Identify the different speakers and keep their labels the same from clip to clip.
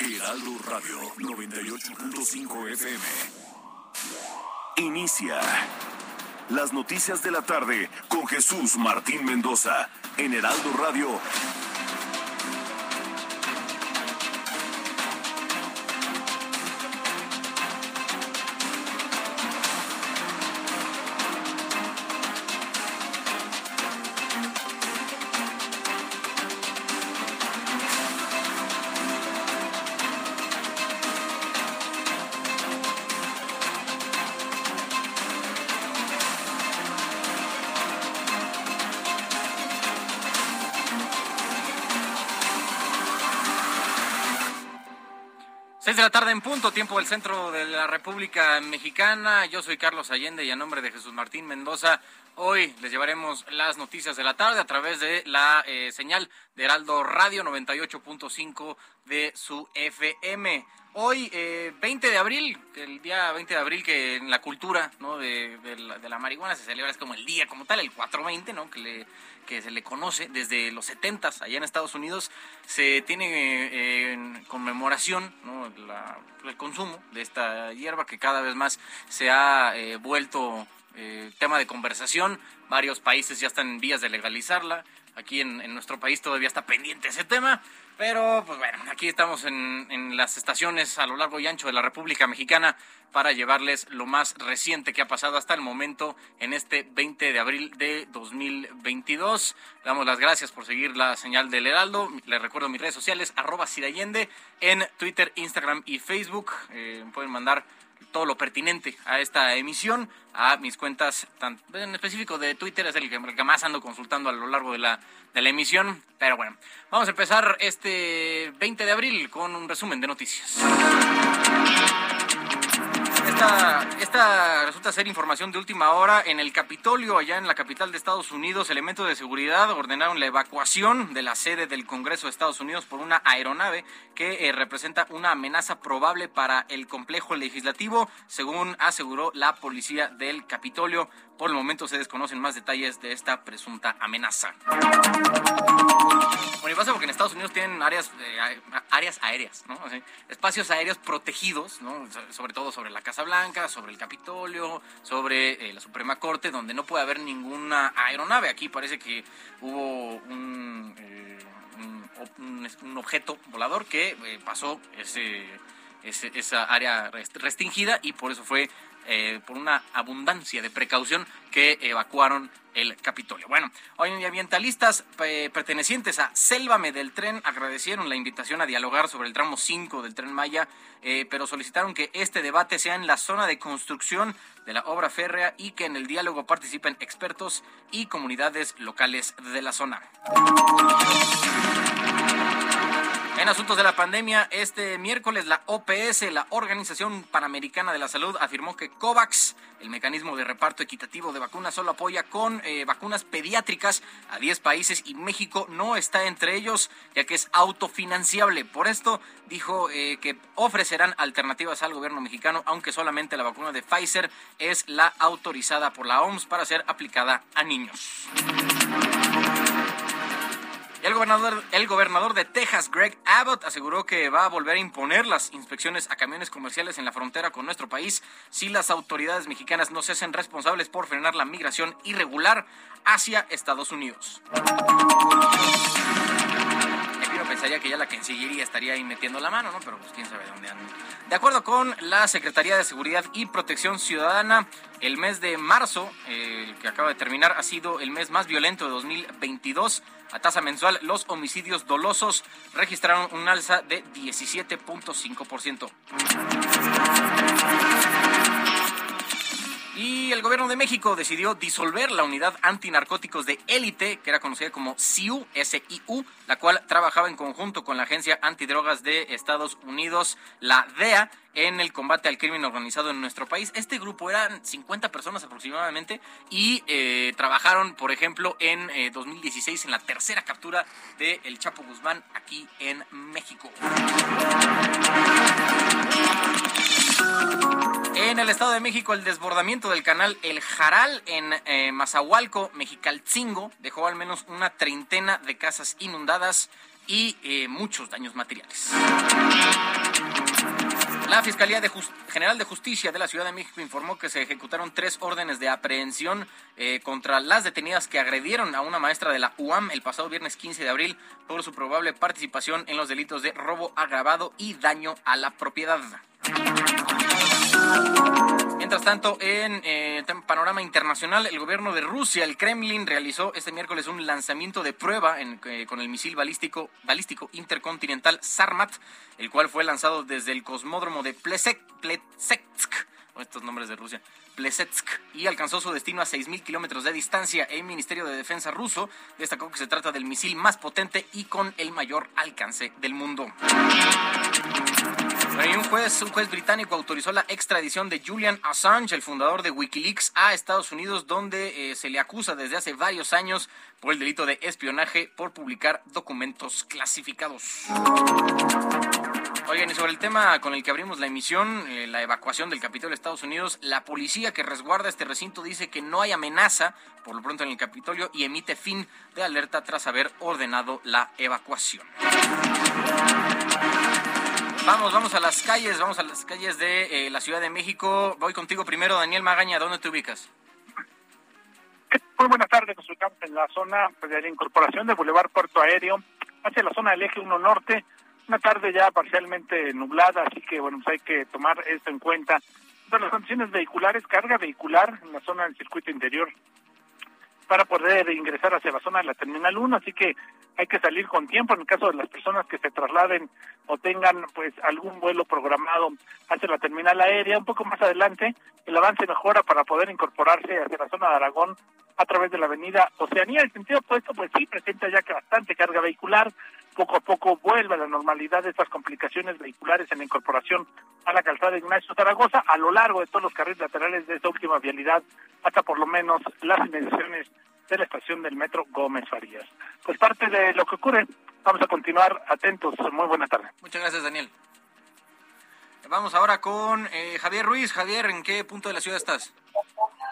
Speaker 1: Heraldo Radio 98.5 FM. Inicia las noticias de la tarde con Jesús Martín Mendoza en Heraldo Radio
Speaker 2: punto, tiempo del centro de la República Mexicana. Yo soy Carlos Allende y a nombre de Jesús Martín Mendoza, hoy les llevaremos las noticias de la tarde a través de la eh, señal de Heraldo Radio 98.5 de su FM. Hoy, eh, 20 de abril, el día 20 de abril que en la cultura de, la, de marihuana se celebra, es como el día como tal, el 420, ¿no? que, le, que se le conoce desde los 70 allá en Estados Unidos, se tiene eh, en conmemoración ¿no? La- el consumo de esta hierba que cada vez más se ha eh, vuelto eh, tema de conversación. Varios países ya están en vías de legalizarla. Aquí en, nuestro país todavía está pendiente ese tema. Pero, pues bueno, aquí estamos en, las estaciones a lo largo y ancho de la República Mexicana para llevarles lo más reciente que ha pasado hasta el momento en este 20 de abril de 2022. Le damos las gracias por seguir la señal del Heraldo. Les recuerdo mis redes sociales, arroba Cirallende, en Twitter, Instagram y Facebook. Eh, pueden mandar todo lo pertinente a esta emisión, a mis cuentas, tan- en específico de Twitter, es el que, más ando consultando a lo largo de la, de la emisión. Pero bueno, vamos a empezar este 20 de abril con un resumen de noticias. Esta, resulta ser información de última hora. En el Capitolio, allá en la capital de Estados Unidos, elementos de seguridad ordenaron la evacuación de la sede del Congreso de Estados Unidos por una aeronave que eh, representa una amenaza probable para el complejo legislativo, según aseguró la policía del Capitolio. Por el momento se desconocen más detalles de esta presunta amenaza. Bueno, y pasa porque en Estados Unidos tienen áreas, eh, áreas aéreas, ¿no? Espacios aéreos protegidos, ¿no? So- Sobre todo sobre la Casa Blanca, sobre el Capitolio, sobre eh, la Suprema Corte, donde no puede haber ninguna aeronave. Aquí parece que hubo un, eh, objeto volador que pasó ese, esa área rest- restringida y por eso fue eh, por una abundancia de precaución que evacuaron el Capitolio. Bueno, hoy ambientalistas eh, pertenecientes a Sélvame del Tren agradecieron la invitación a dialogar sobre el tramo 5 del Tren Maya, eh, pero solicitaron que este debate sea en la zona de construcción de la obra férrea y que en el diálogo participen expertos y comunidades locales de la zona. En asuntos de la pandemia, este miércoles la OPS, la Organización Panamericana de la Salud, afirmó que COVAX, el mecanismo de reparto equitativo de vacunas, solo apoya con eh, vacunas pediátricas a 10 países y México no está entre ellos, ya que es autofinanciable. Por esto dijo eh, que ofrecerán alternativas al gobierno mexicano, aunque solamente la vacuna de Pfizer es la autorizada por la OMS para ser aplicada a niños. El gobernador, el gobernador de Texas, Greg Abbott, aseguró que va a volver a imponer las inspecciones a camiones comerciales en la frontera con nuestro país si las autoridades mexicanas no se hacen responsables por frenar la migración irregular hacia Estados Unidos. Pensaría que ya la Cancillería estaría ahí metiendo la mano, ¿no? Pero pues quién sabe dónde andan. De acuerdo con la Secretaría de Seguridad y Protección Ciudadana, el mes de marzo, que acaba de terminar, ha sido el mes más violento de 2022. A tasa mensual, los homicidios dolosos registraron un alza de 17.5%. Y el gobierno de México decidió disolver la unidad antinarcóticos de élite, que era conocida como SIU, la cual trabajaba en conjunto con la Agencia Antidrogas de Estados Unidos, la DEA, en el combate al crimen organizado en nuestro país. Este grupo eran 50 personas aproximadamente y eh, trabajaron, por ejemplo, en 2016 eh, en la tercera captura de El Chapo Guzmán aquí en México. En el Estado de México, el desbordamiento del canal El Jaral en eh, Mazahualco, Mexicalcingo, dejó al menos una treintena de casas inundadas y eh, muchos daños materiales. La Fiscalía General de Justicia de la Ciudad de México informó que se ejecutaron tres órdenes de aprehensión eh, contra las detenidas que agredieron a una maestra de la UAM el pasado viernes 15 de abril por su probable participación en los delitos de robo agravado y daño a la propiedad. Mientras tanto, en eh, panorama internacional, el gobierno de Rusia, el Kremlin, realizó este miércoles un lanzamiento de prueba eh, con el misil balístico, balístico intercontinental Sarmat, el cual fue lanzado desde el cosmódromo de Plesetsk, estos nombres de Rusia, Plesetsk, y alcanzó su destino a 6.000 kilómetros de distancia. El Ministerio de Defensa ruso destacó que se trata del misil más potente y con el mayor alcance del mundo un juez, británico autorizó la extradición de Julian Assange, el fundador de Wikileaks, a Estados Unidos, donde eh, se le acusa desde hace varios años por el delito de espionaje por publicar documentos clasificados. Oigan, y sobre el tema con el que abrimos la emisión, eh, la evacuación del Capitolio de Estados Unidos, la policía que resguarda este recinto dice que no hay amenaza, por lo pronto en el Capitolio, y emite fin de alerta tras haber ordenado la evacuación. Vamos, vamos a las calles, vamos a las calles de eh, la Ciudad de México. Voy contigo primero, Daniel Magaña, ¿dónde te ubicas?
Speaker 3: Muy buenas tardes, nos ubicamos en la zona pues, de la incorporación del Boulevard Puerto Aéreo hacia la zona del eje 1 Norte. Una tarde ya parcialmente nublada, así que bueno, pues hay que tomar esto en cuenta. las condiciones vehiculares, carga vehicular en la zona del circuito interior para poder ingresar hacia la zona de la Terminal 1, así que hay que salir con tiempo en el caso de las personas que se trasladen o tengan pues algún vuelo programado hacia la terminal aérea. Un poco más adelante el avance mejora para poder incorporarse hacia la zona de Aragón a través de la avenida Oceanía. El sentido opuesto pues sí presenta ya que bastante carga vehicular. Poco a poco vuelve a la normalidad de estas complicaciones vehiculares en la incorporación a la calzada Ignacio Zaragoza a lo largo de todos los carriles laterales de esta última vialidad hasta por lo menos las inmediaciones de la estación del metro Gómez Farías. Pues parte de lo que ocurre, vamos a continuar atentos. Muy buena tarde.
Speaker 2: Muchas gracias, Daniel. Vamos ahora con eh, Javier Ruiz. Javier, ¿en qué punto de la ciudad estás?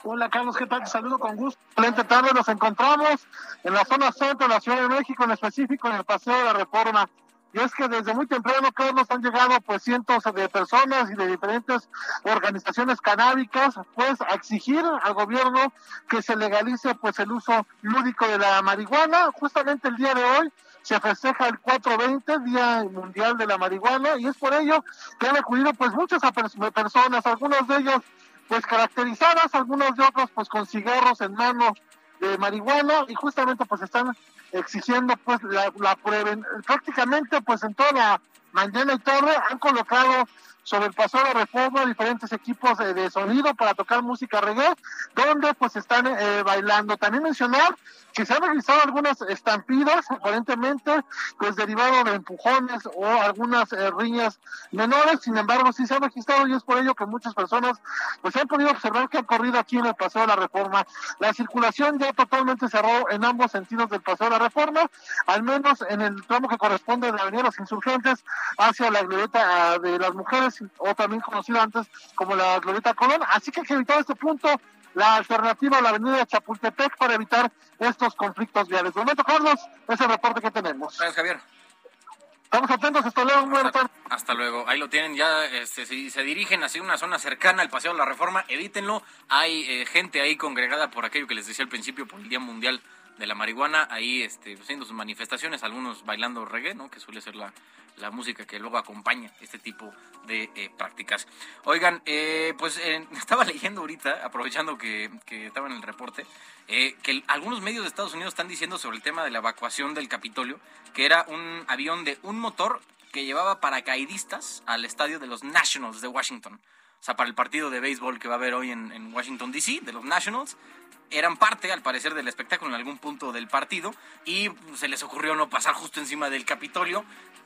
Speaker 4: Hola Carlos, ¿qué tal? Te saludo con gusto. Excelente tarde, nos encontramos en la zona centro de la Ciudad de México, en específico en el Paseo de la Reforma. Y es que desde muy temprano, Carlos, han llegado pues cientos de personas y de diferentes organizaciones canábicas, pues a exigir al gobierno que se legalice pues el uso lúdico de la marihuana. Justamente el día de hoy se festeja el 420, Día Mundial de la Marihuana, y es por ello que han acudido pues muchas personas, algunos de ellos pues caracterizadas, algunos de otros pues con cigarros en mano de marihuana, y justamente pues están exigiendo pues la, la prueba. Prácticamente pues en toda la mañana y tarde han colocado sobre el paso de reforma diferentes equipos de, sonido para tocar música reggae, donde pues están eh, bailando. También mencionar que se han realizado algunas estampidas, aparentemente, pues derivado de empujones o algunas eh, riñas menores, sin embargo, sí se han registrado y es por ello que muchas personas pues han podido observar que ha corrido aquí en el Paseo de la Reforma. La circulación ya totalmente cerró en ambos sentidos del Paseo de la Reforma, al menos en el tramo que corresponde de la Avenida Los Insurgentes hacia la glorieta ah, de las mujeres, o también conocida antes como la glorieta Colón. Así que hay que evitar este punto la alternativa a la avenida Chapultepec para evitar estos conflictos viales. De momento, Carlos, es el reporte que tenemos.
Speaker 2: Gracias, Javier.
Speaker 4: Estamos atentos, hasta luego,
Speaker 2: hasta, hasta, luego. Ahí lo tienen ya, este, si se dirigen hacia una zona cercana al Paseo de la Reforma, evítenlo. Hay eh, gente ahí congregada por aquello que les decía al principio, por el Día Mundial de la Marihuana, ahí este, haciendo sus manifestaciones, algunos bailando reggae, ¿no? que suele ser la, la música que luego acompaña este tipo de eh, prácticas. Oigan, eh, pues eh, estaba leyendo ahorita, aprovechando que, estaba en el reporte, que algunos medios de Estados Unidos están diciendo sobre el tema de la evacuación del Capitolio, que era un avión de un motor que llevaba paracaidistas al estadio de los Nationals de Washington. O sea, para el partido de béisbol que va a haber hoy en, Washington, D.C., de los Nationals eran parte, al parecer, del espectáculo en algún punto del partido y se les ocurrió no pasar justo encima del Capitolio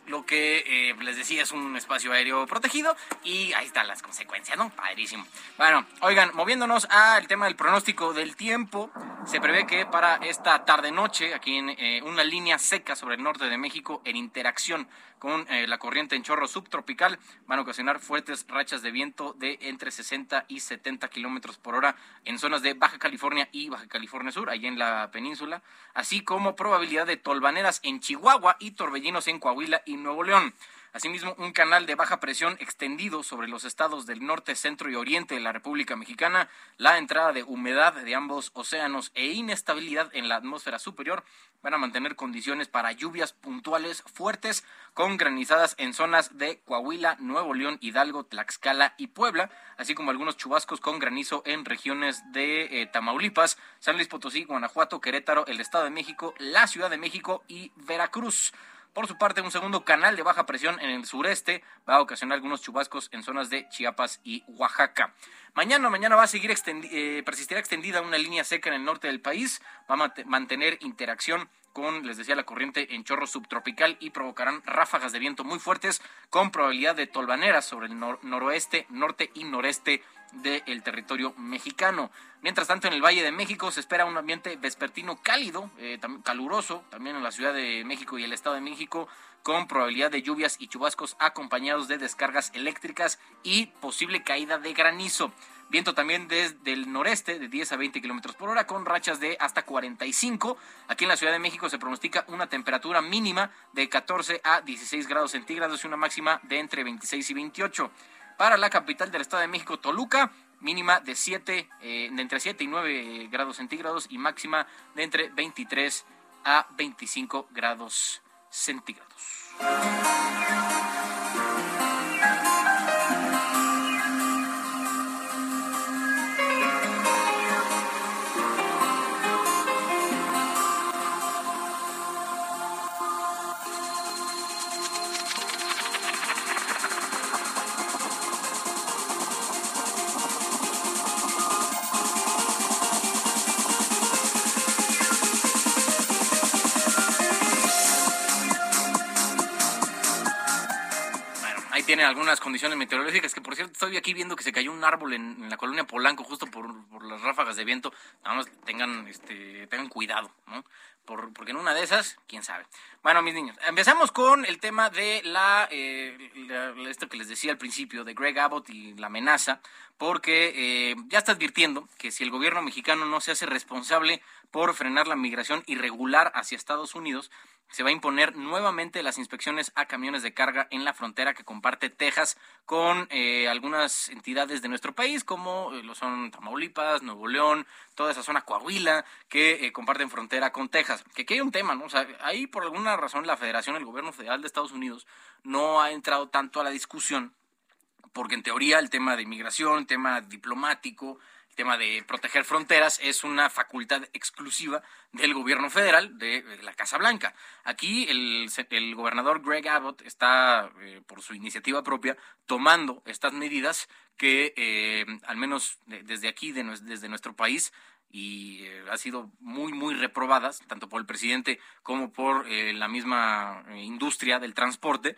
Speaker 2: lo que eh, les decía es un espacio aéreo protegido y ahí están las consecuencias, ¿no? Padrísimo. Bueno, oigan, moviéndonos al tema del pronóstico del tiempo, se prevé que para esta tarde-noche, aquí en eh, una línea seca sobre el norte de México, en interacción con eh, la corriente en chorro subtropical, van a ocasionar fuertes rachas de viento de entre 60 y 70 kilómetros por hora en zonas de Baja California y Baja California Sur, ahí en la península, así como probabilidad de tolvaneras en Chihuahua y torbellinos en Coahuila y Nuevo León. Asimismo, un canal de baja presión extendido sobre los estados del norte, centro y oriente de la República Mexicana, la entrada de humedad de ambos océanos e inestabilidad en la atmósfera superior van a mantener condiciones para lluvias puntuales fuertes con granizadas en zonas de Coahuila, Nuevo León, Hidalgo, Tlaxcala y Puebla, así como algunos chubascos con granizo en regiones de eh, Tamaulipas, San Luis Potosí, Guanajuato, Querétaro, el Estado de México, la Ciudad de México y Veracruz. Por su parte, un segundo canal de baja presión en el sureste va a ocasionar algunos chubascos en zonas de Chiapas y Oaxaca. Mañana, mañana va a seguir eh, persistirá extendida una línea seca en el norte del país, va a mantener interacción con, les decía, la corriente en chorro subtropical y provocarán ráfagas de viento muy fuertes con probabilidad de tolvaneras sobre el noroeste, norte y noreste del territorio mexicano. Mientras tanto, en el Valle de México se espera un ambiente vespertino cálido, eh, caluroso, también en la Ciudad de México y el Estado de México, con probabilidad de lluvias y chubascos acompañados de descargas eléctricas y posible caída de granizo. Viento también desde el noreste de 10 a 20 kilómetros por hora con rachas de hasta 45. Aquí en la Ciudad de México se pronostica una temperatura mínima de 14 a 16 grados centígrados y una máxima de entre 26 y 28. Para la capital del Estado de México, Toluca, mínima de 7, eh, entre 7 y 9 grados centígrados y máxima de entre 23 a 25 grados centígrados. Tiene algunas condiciones meteorológicas, que por cierto estoy aquí viendo que se cayó un árbol en, la colonia Polanco justo por, las ráfagas de viento. Nada más tengan, este, tengan cuidado, ¿no? Por, porque en una de esas, quién sabe. Bueno, mis niños, empezamos con el tema de la, eh, esto que les decía al principio, de Greg Abbott y la amenaza, porque eh, ya está advirtiendo que si el gobierno mexicano no se hace responsable por frenar la migración irregular hacia Estados Unidos, se va a imponer nuevamente las inspecciones a camiones de carga en la frontera que comparte Texas con eh, algunas entidades de nuestro país, como eh, lo son Tamaulipas, Nuevo León, toda esa zona Coahuila, que eh, comparten frontera con Que aquí hay un tema, ¿no? O sea, ahí por alguna razón la federación, el gobierno federal de Estados Unidos, no ha entrado tanto a la discusión, porque en teoría el tema de inmigración, el tema diplomático, tema de proteger fronteras es una facultad exclusiva del gobierno federal de, la Casa Blanca. Aquí el, el gobernador Greg Abbott está, eh, por su iniciativa propia, tomando estas medidas que, eh, al menos desde aquí, desde nuestro país, y eh, ha sido muy, muy reprobadas, tanto por el presidente como por la misma industria del transporte,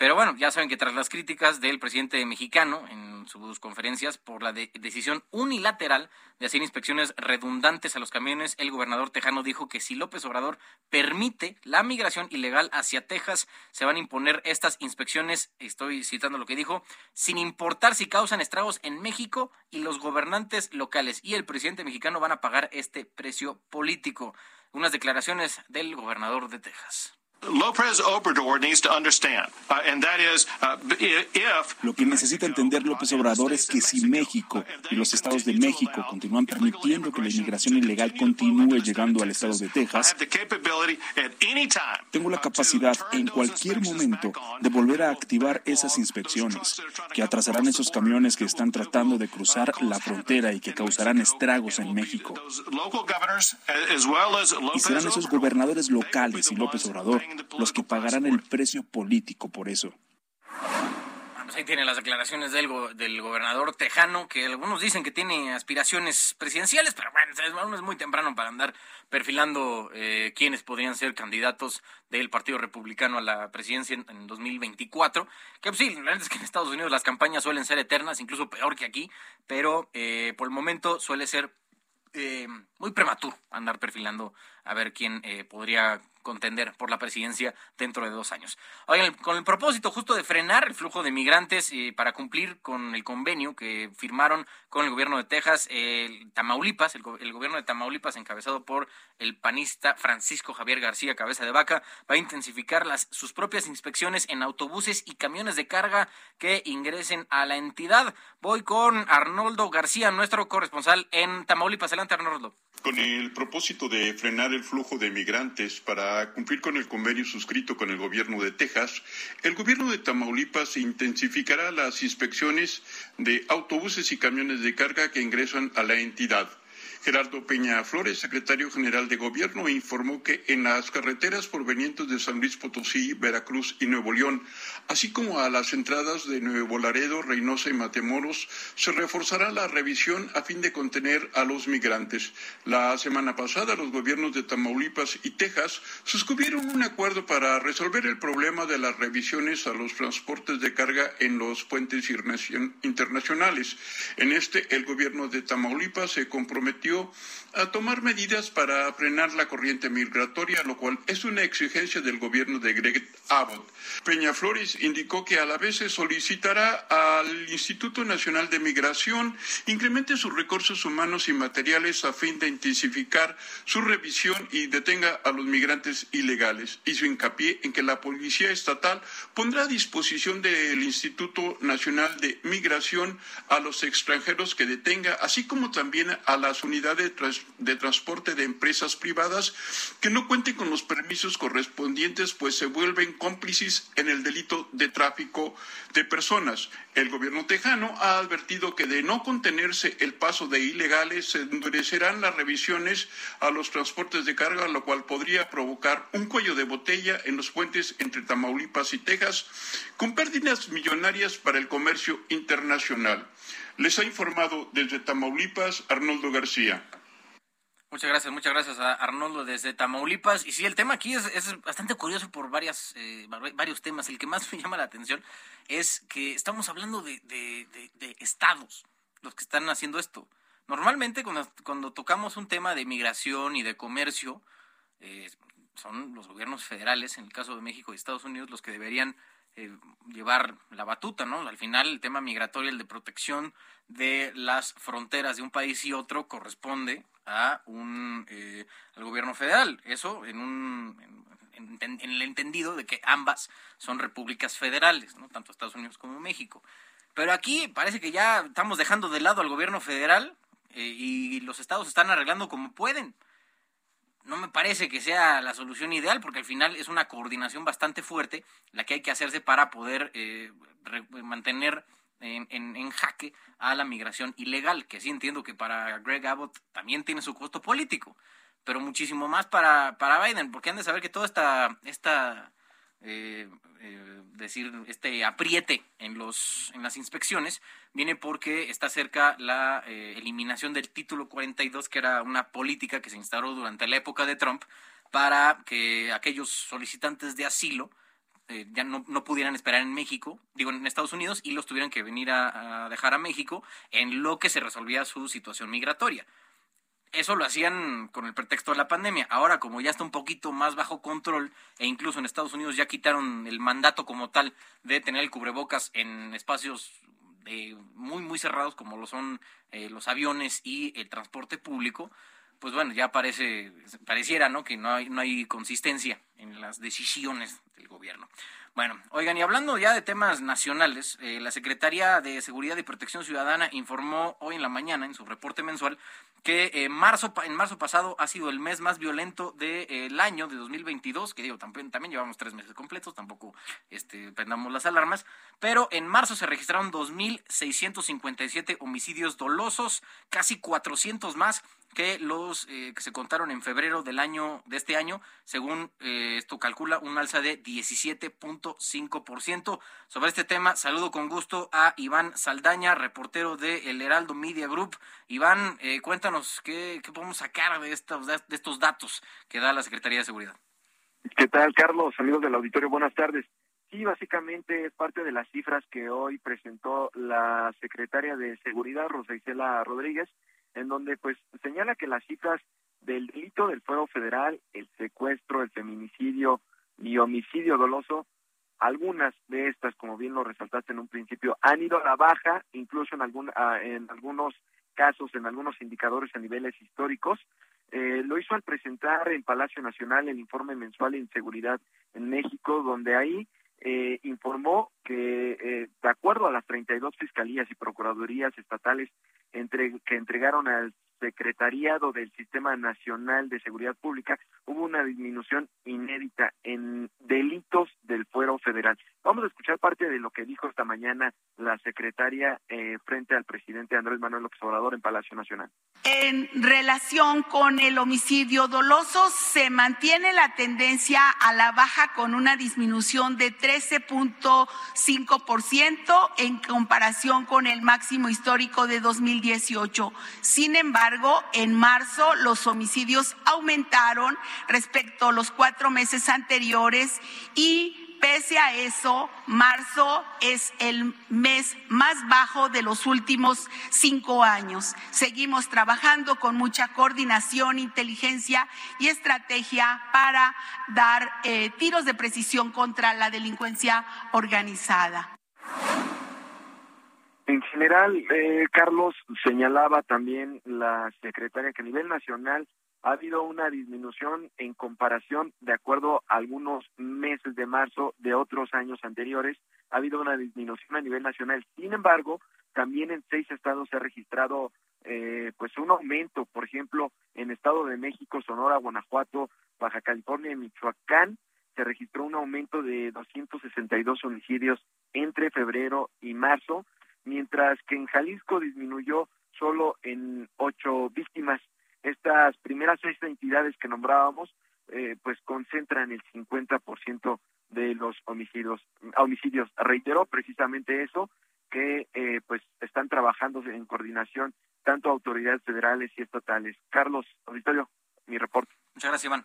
Speaker 2: pero bueno, ya saben que tras las críticas del presidente mexicano en sus conferencias por la decisión unilateral de hacer inspecciones redundantes a los camiones, el gobernador tejano dijo que si López Obrador permite la migración ilegal hacia Texas, se van a imponer estas inspecciones, estoy citando lo que dijo, sin importar si causan estragos en México y los gobernantes locales y el presidente mexicano van a pagar este precio político. Unas declaraciones del gobernador de Texas.
Speaker 5: López Obrador needs to understand, and that is, if
Speaker 6: Lo que necesita entender López Obrador es que si México y los estados de México continúan permitiendo que la inmigración ilegal continúe llegando al estado de Texas, tengo la capacidad en cualquier momento de volver a activar esas inspecciones, que atrasarán esos camiones que están tratando de cruzar la frontera y que causarán estragos en México. Y serán esos gobernadores locales y López Obrador los que pagarán el precio político por eso.
Speaker 2: pues ahí tiene las declaraciones del, del gobernador tejano, que algunos dicen que tiene aspiraciones presidenciales, pero bueno, aún es muy temprano para andar perfilando eh, quiénes podrían ser candidatos del Partido Republicano a la presidencia en, 2024. Que pues, sí, la verdad es que en Estados Unidos las campañas suelen ser eternas, incluso peor que aquí, pero eh, por el momento suele ser eh, muy prematuro andar perfilando a ver quién eh, podría contender por la presidencia dentro de dos años. Oigan, con el propósito justo de frenar el flujo de migrantes y para cumplir con el convenio que firmaron con el gobierno de Texas, el Tamaulipas, el, gobierno de Tamaulipas encabezado por el panista Francisco Javier García Cabeza de Vaca, va a intensificar las, sus propias inspecciones en autobuses y camiones de carga que ingresen a la entidad. Voy con Arnoldo García, nuestro corresponsal en Tamaulipas. Adelante, Arnoldo.
Speaker 7: Con el propósito de frenar el flujo de migrantes para cumplir con el convenio suscrito con el gobierno de Texas, el gobierno de Tamaulipas intensificará las inspecciones de autobuses y camiones de carga que ingresan a la entidad. Gerardo Peña Flores, secretario general de Gobierno, informó que en las carreteras provenientes de San Luis Potosí, Veracruz y Nuevo León, así como a las entradas de Nuevo Laredo, Reynosa y Matemoros, se reforzará la revisión a fin de contener a los migrantes. La semana pasada, los gobiernos de Tamaulipas y Texas suscribieron un acuerdo para resolver el problema de las revisiones a los transportes de carga en los puentes internacionales. En este, el gobierno de Tamaulipas se comprometió a tomar medidas para frenar la corriente migratoria, lo cual es una exigencia del gobierno de Greg Abbott. Peña Flores indicó que a la vez se solicitará al Instituto Nacional de Migración incremente sus recursos humanos y materiales a fin de intensificar su revisión y detenga a los migrantes ilegales. Hizo hincapié en que la Policía Estatal pondrá a disposición del Instituto Nacional de Migración a los extranjeros que detenga, así como también a las unidades de, transporte de empresas privadas que no cuenten con los permisos correspondientes, pues se vuelven cómplices en el delito de tráfico de personas. El gobierno tejano ha advertido que de no contenerse el paso de ilegales, se endurecerán las revisiones a los transportes de carga, lo cual podría provocar un cuello de botella en los puentes entre Tamaulipas y Texas, con pérdidas millonarias para el comercio internacional. Les ha informado desde Tamaulipas Arnoldo García.
Speaker 2: Muchas gracias, muchas gracias a Arnoldo desde Tamaulipas. Y sí, el tema aquí es, bastante curioso por varias, eh, varios temas. El que más me llama la atención es que estamos hablando de, estados, los que están haciendo esto. Normalmente cuando, tocamos un tema de migración y de comercio, eh, son los gobiernos federales, en el caso de México y Estados Unidos, los que deberían eh, llevar la batuta, ¿no? Al final el tema migratorio, el de protección de las fronteras de un país y otro corresponde a un eh, al gobierno federal. Eso en un en, el entendido de que ambas son repúblicas federales, ¿no? Tanto Estados Unidos como México. Pero aquí parece que ya estamos dejando de lado al gobierno federal eh, y los estados están arreglando como pueden no me parece que sea la solución ideal porque al final es una coordinación bastante fuerte la que hay que hacerse para poder eh, mantener en, en, jaque a la migración ilegal, que sí entiendo que para Greg Abbott también tiene su costo político, pero muchísimo más para, para Biden, porque han de saber que toda esta, esta eh, eh, decir, este apriete en, los, en las inspecciones viene porque está cerca la eh, eliminación del título 42, que era una política que se instauró durante la época de Trump para que aquellos solicitantes de asilo eh, ya no, no, pudieran esperar en México, digo en Estados Unidos, y los tuvieran que venir a dejar a México en lo que se resolvía su situación migratoria eso lo hacían con el pretexto de la pandemia. Ahora, como ya está un poquito más bajo control, e incluso en Estados Unidos ya quitaron el mandato como tal de tener el cubrebocas en espacios muy, muy cerrados, como lo son eh, los aviones y el transporte público, pues bueno, ya parece, pareciera, ¿no? Que no hay, no hay consistencia en las decisiones del gobierno. Bueno, oigan, y hablando ya de temas nacionales, eh, la Secretaría de Seguridad y Protección Ciudadana informó hoy en la mañana, en su reporte mensual, que eh, marzo, en marzo pasado ha sido el mes más violento del año de 2022, que digo, también, también llevamos tres meses completos, tampoco este, prendamos las alarmas, pero en marzo se registraron 2.657 homicidios dolosos, casi 400 más que los eh, que se contaron en febrero del año de este año, según eh, esto calcula un alza de 17.5%. Sobre este tema, saludo con gusto a Iván Saldaña, reportero de El Heraldo Media Group. Iván, eh, cuéntanos qué, qué, podemos sacar de estos, de estos datos que da la Secretaría de Seguridad.
Speaker 8: ¿Qué tal, Carlos? Amigos del auditorio, buenas tardes. Sí, básicamente es parte de las cifras que hoy presentó la secretaria de Seguridad, Rosa Isela Rodríguez, en donde pues señala que las cifras del delito del fuero federal, el secuestro, el feminicidio y homicidio doloso, algunas de estas, como bien lo resaltaste en un principio, han ido a la baja, incluso en, algún, ah, en algunos casos, en algunos indicadores a niveles históricos. Eh, lo hizo al presentar en Palacio Nacional el informe mensual de inseguridad en México, donde ahí eh, informó que, eh, de acuerdo a las 32 fiscalías y procuradurías estatales entre, que entregaron al Secretariado del Sistema Nacional de Seguridad Pública, hubo una disminución inédita en delitos del fuero federal. Vamos a escuchar parte de lo que dijo esta mañana la secretaria eh, frente al presidente Andrés Manuel López Obrador en Palacio Nacional.
Speaker 9: En relación con el homicidio doloso, se mantiene la tendencia a la baja con una disminución de 13.5% en comparación con el máximo histórico de 2018. Sin embargo, en marzo los homicidios aumentaron respecto a los cuatro meses anteriores y Pese a eso, marzo es el mes más bajo de los últimos cinco años. Seguimos trabajando con mucha coordinación, inteligencia y estrategia para dar eh, tiros de precisión contra la delincuencia organizada.
Speaker 8: En general, eh, Carlos señalaba también la secretaria que a nivel nacional ha habido una disminución en comparación, de acuerdo a algunos meses de marzo de otros años anteriores, ha habido una disminución a nivel nacional. Sin embargo, también en seis estados se ha registrado eh, pues un aumento, por ejemplo, en Estado de México, Sonora, Guanajuato, Baja California y Michoacán, se registró un aumento de 262 homicidios entre febrero y marzo, mientras que en Jalisco disminuyó solo en ocho víctimas estas primeras seis entidades que nombrábamos, eh, pues concentran el 50% de los homicidios. homicidios. Reiteró precisamente eso, que eh, pues están trabajando en coordinación tanto autoridades federales y estatales. Carlos, auditorio, mi reporte.
Speaker 2: Muchas gracias, Iván.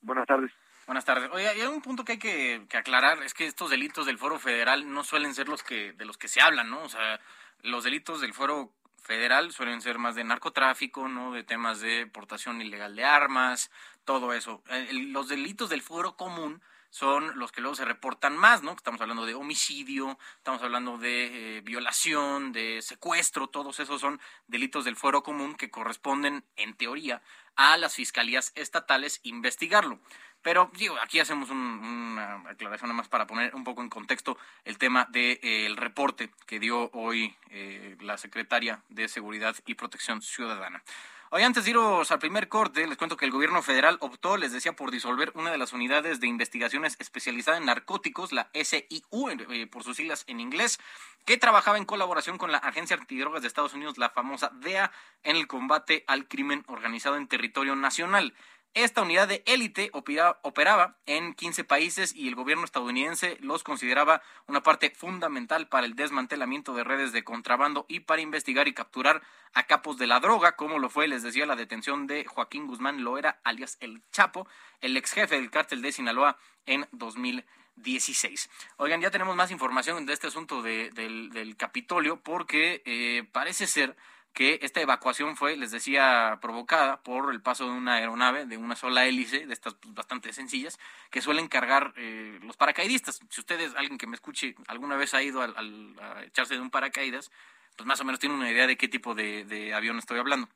Speaker 8: Buenas tardes.
Speaker 2: Buenas tardes. Hay un punto que hay que, aclarar, es que estos delitos del Foro Federal no suelen ser los que de los que se hablan, ¿no? O sea, los delitos del Foro federal suelen ser más de narcotráfico, ¿no? De temas de portación ilegal de armas, todo eso. Eh, los delitos del fuero común son los que luego se reportan más, ¿no? Estamos hablando de homicidio, estamos hablando de eh, violación, de secuestro, todos esos son delitos del fuero común que corresponden, en teoría, a las fiscalías estatales investigarlo. Pero digo, aquí hacemos una aclaración nada más para poner un poco en contexto el tema del eh, reporte que dio hoy eh, la secretaria de Seguridad y Protección Ciudadana. Hoy antes de iros al primer corte, les cuento que el gobierno federal optó, les decía, por disolver una de las unidades de investigaciones especializada en narcóticos, la SIU, eh, por sus siglas en inglés, que trabajaba en colaboración con la Agencia Antidrogas de Estados Unidos, la famosa DEA, en el combate al crimen organizado en territorio nacional. Esta unidad de élite operaba en 15 países y el gobierno estadounidense los consideraba una parte fundamental para el desmantelamiento de redes de contrabando y para investigar y capturar a capos de la droga, como lo fue, les decía, la detención de Joaquín Guzmán Loera, alias El Chapo, el ex jefe del cártel de Sinaloa en 2016. Oigan, ya tenemos más información de este asunto del, Capitolio porque eh, parece ser que esta evacuación fue, les decía, provocada por el paso de una aeronave de una sola hélice, de estas pues, bastante sencillas, que suelen cargar eh, los paracaidistas. Si ustedes, alguien que me escuche, alguna vez ha ido al, a echarse de un paracaídas, pues más o menos tiene una idea de qué tipo de, avión estoy hablando.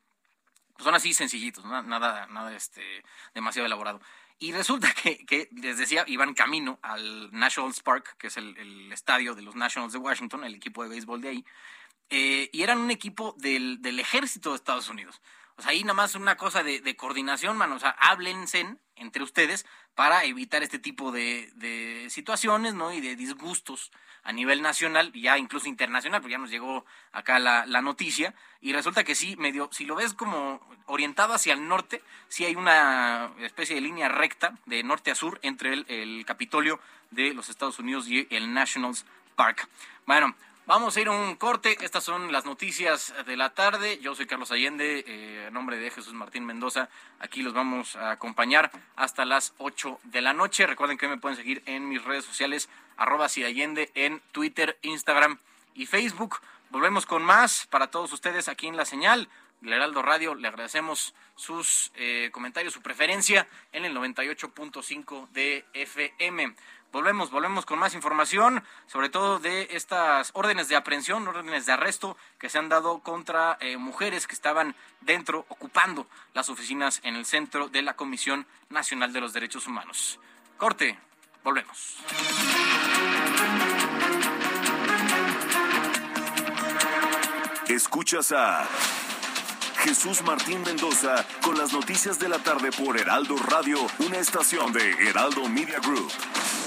Speaker 2: Pues son así sencillitos, nada, nada este, demasiado elaborado. Y resulta que, les decía, iban camino al Nationals Park, que es el, el, estadio de los Nationals de Washington, el equipo de béisbol de ahí, eh, y eran un equipo del, del ejército de Estados Unidos. O sea, ahí nada más una cosa de, de coordinación, mano. O sea, háblense entre ustedes para evitar este tipo de, de, situaciones, ¿no? Y de disgustos a nivel nacional ya incluso internacional, porque ya nos llegó acá la, la noticia. Y resulta que sí, medio, si lo ves como orientado hacia el norte, sí hay una especie de línea recta de norte a sur entre el, el Capitolio de los Estados Unidos y el Nationals Park. Bueno, Vamos a ir a un corte. Estas son las noticias de la tarde. Yo soy Carlos Allende, eh, en nombre de Jesús Martín Mendoza. Aquí los vamos a acompañar hasta las 8 de la noche. Recuerden que me pueden seguir en mis redes sociales, arroba Allende, en Twitter, Instagram y Facebook. Volvemos con más para todos ustedes aquí en La Señal. El Heraldo Radio, le agradecemos sus eh, comentarios, su preferencia en el 98.5 de FM. Volvemos, volvemos con más información, sobre todo de estas órdenes de aprehensión, órdenes de arresto que se han dado contra eh, mujeres que estaban dentro, ocupando las oficinas en el centro de la Comisión Nacional de los Derechos Humanos. Corte, volvemos.
Speaker 1: Escuchas a Jesús Martín Mendoza con las noticias de la tarde por Heraldo Radio, una estación de Heraldo Media Group.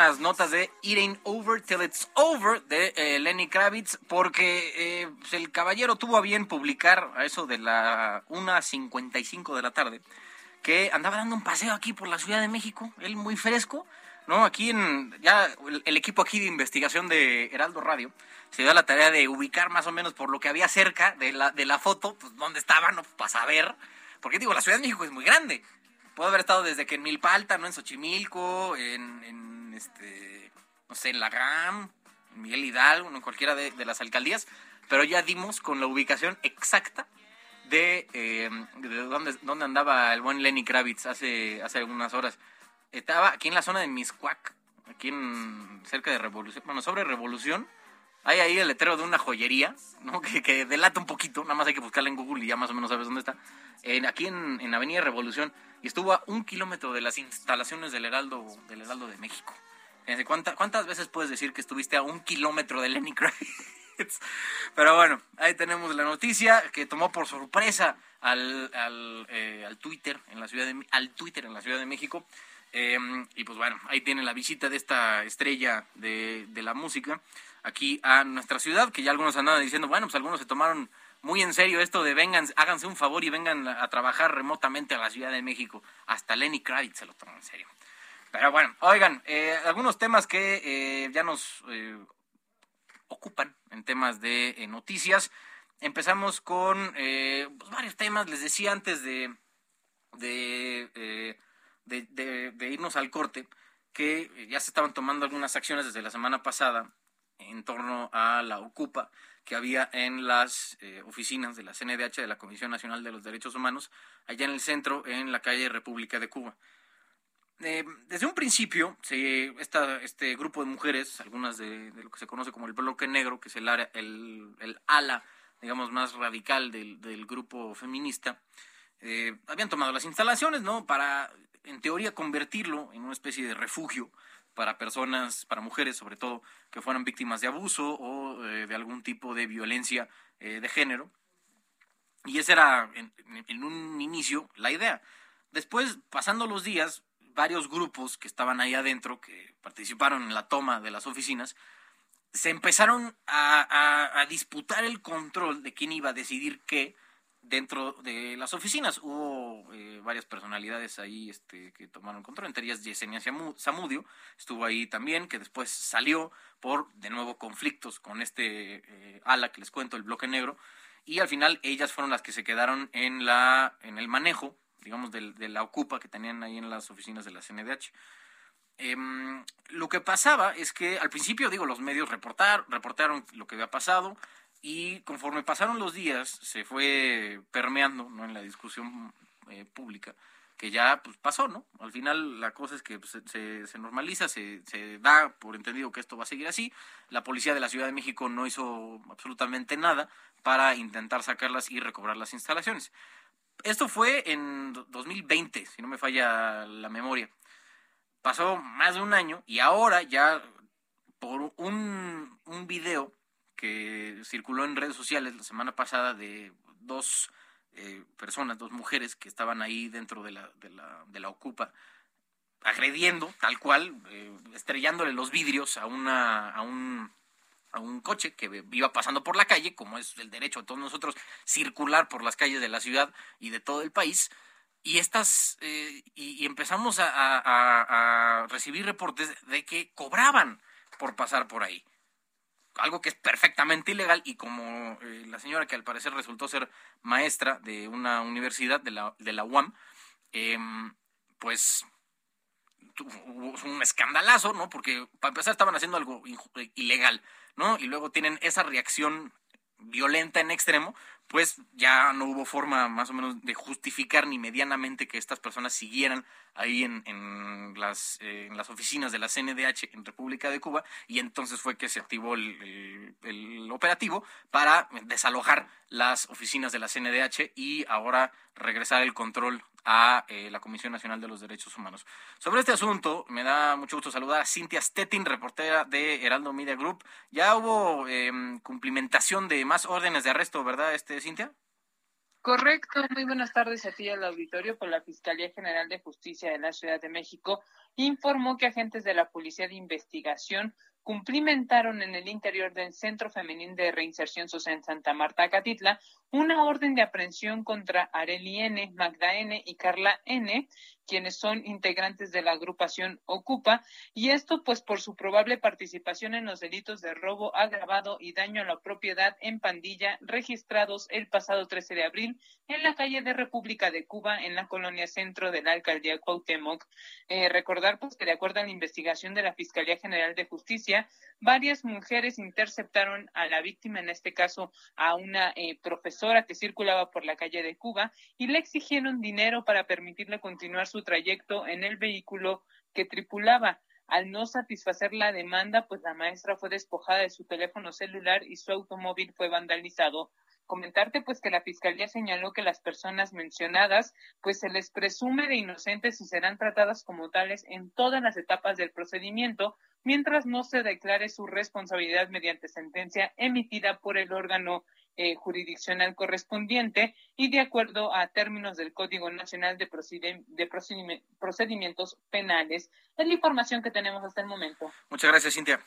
Speaker 2: Unas notas de It Ain't Over Till It's Over de eh, Lenny Kravitz, porque eh, pues, el caballero tuvo a bien publicar a eso de la 1.55 de la tarde, que andaba dando un paseo aquí por la Ciudad de México, él muy fresco, ¿no? Aquí en, ya el, el equipo aquí de investigación de Heraldo Radio se dio la tarea de ubicar más o menos por lo que había cerca de la, de la foto, pues dónde estaba, ¿no? Para saber, porque digo, la Ciudad de México es muy grande, Puedo haber estado desde que en Milpalta, ¿no? En Xochimilco, en, en este, no sé, en La GAM, en Miguel Hidalgo, en cualquiera de, las alcaldías, pero ya dimos con la ubicación exacta de, eh, de dónde, andaba el buen Lenny Kravitz hace, hace algunas horas. Estaba aquí en la zona de Miscuac, aquí en cerca de Revolución, bueno, sobre Revolución. Hay ahí el letrero de una joyería, ¿no? Que, que delata un poquito, nada más hay que buscarla en Google y ya más o menos sabes dónde está. Aquí en, en Avenida Revolución y estuvo a un kilómetro de las instalaciones del Heraldo, del Heraldo de México. ¿Cuántas, ¿Cuántas veces puedes decir que estuviste a un kilómetro de Lenny Kravitz? Pero bueno, ahí tenemos la noticia que tomó por sorpresa al, al, eh, al Twitter en la ciudad de al Twitter en la Ciudad de México. Eh, y pues bueno, ahí tiene la visita de esta estrella de, de la música aquí a nuestra ciudad, que ya algunos andaban diciendo, bueno, pues algunos se tomaron muy en serio esto de vengan, háganse un favor y vengan a trabajar remotamente a la Ciudad de México. Hasta Lenny Kravitz se lo tomó en serio. Pero bueno, oigan, eh, algunos temas que eh, ya nos eh, ocupan en temas de eh, noticias. Empezamos con pues varios temas, les decía antes de, de, de, de, irnos al corte, que ya se estaban tomando algunas acciones desde la semana pasada en torno a la Ocupa que había en las eh, oficinas de la CNDH, de la Comisión Nacional de los Derechos Humanos, allá en el centro, en la calle República de Cuba. Desde un principio, este grupo de mujeres, algunas de, lo que se conoce como el bloque negro, que es el, área, el, ala, digamos, más radical del, del grupo feminista, eh, habían tomado las instalaciones, ¿no? Para, en teoría, convertirlo en una especie de refugio para personas, para mujeres sobre todo, que fueran víctimas de abuso o eh, de algún tipo de violencia eh, de género. Y esa era en, en, un inicio la idea. Después, pasando los días, varios grupos que estaban ahí adentro, que participaron en la toma de las oficinas, se empezaron a, disputar el control de quién iba a decidir qué dentro de las oficinas. Hubo eh, varias personalidades ahí este, que tomaron control, entre ellas Yesenia Zamudio, estuvo ahí también, que después salió por, de nuevo, conflictos con este eh, ala que les cuento, el bloque negro, y al final ellas fueron las que se quedaron en, la, en el manejo, digamos, de, de la ocupa que tenían ahí en las oficinas de la CNDH. Em, lo que pasaba es que al principio, digo, los medios reportar, reportaron lo que había pasado y conforme pasaron los días se fue permeando ¿no? en la discusión eh, pública que ya pues, pasó, ¿no? Al final la cosa es que pues, se, se, normaliza, se, se, da por entendido que esto va a seguir así. La policía de la Ciudad de México no hizo absolutamente nada para intentar sacarlas y recobrar las instalaciones. Esto fue en 2020, si no me falla la memoria. Pasó más de un año y ahora ya por un, un video que circuló en redes sociales la semana pasada de dos eh, personas, dos mujeres que estaban ahí dentro de la, de la, de la Ocupa, agrediendo tal cual, eh, estrellándole los vidrios a, una, a, un, a un coche que iba pasando por la calle, como es el derecho de todos nosotros circular por las calles de la ciudad y de todo el país. Y estas eh, y, empezamos a, recibir reportes de que cobraban por pasar por ahí. Algo que es perfectamente ilegal y como eh, la señora que al parecer resultó ser maestra de una universidad de la, de la UAM em, pues hubo un escandalazo no porque para empezar estaban haciendo algo ilegal no y luego tienen esa reacción violenta en extremo pues ya no hubo forma más o menos de justificar ni medianamente que estas personas siguieran ahí en, en, las, eh, oficinas de la CNDH en República de Cuba y entonces fue que se activó el, el, operativo para desalojar las oficinas de la CNDH y ahora regresar el control a eh, la Comisión Nacional de los Derechos Humanos. Sobre este asunto, me da mucho gusto saludar a Cintia Stettin, reportera de Heraldo Media Group. Ya hubo em, cumplimentación de más órdenes de arresto, ¿verdad, este Cintia?
Speaker 10: Correcto, muy buenas tardes a ti al auditorio. Por la Fiscalía General de Justicia de la Ciudad de México informó que agentes de la Policía de Investigación cumplimentaron en el interior del Centro Femenil de Reinserción Social en Santa Marta, Catitla, una orden de aprehensión contra Areli N., Magda N. y Carla N., quienes son integrantes de la agrupación Ocupa, y esto pues por su probable participación en los delitos de robo agravado y daño a la propiedad en pandilla registrados el pasado 13 de abril en la calle de República de Cuba, en la colonia centro de la alcaldía Cuauhtémoc. Eh, recordar pues que de acuerdo a la investigación de la Fiscalía General de Justicia, varias mujeres interceptaron a la víctima, en este caso a una eh, profesora que circulaba por la calle de Cuba, y le exigieron dinero para permitirle continuar su trayecto en el vehículo que tripulaba. Al no satisfacer la demanda, pues la maestra fue despojada de su teléfono celular y su automóvil fue vandalizado. Comentarte pues que la fiscalía señaló que las personas mencionadas pues se les presume de inocentes y serán tratadas como tales en todas las etapas del procedimiento mientras no se declare su responsabilidad mediante sentencia emitida por el órgano eh, jurisdiccional correspondiente y de acuerdo a términos del Código Nacional de, de Procedimientos Penales. Es la información que tenemos hasta el momento.
Speaker 2: Muchas gracias, Cintia.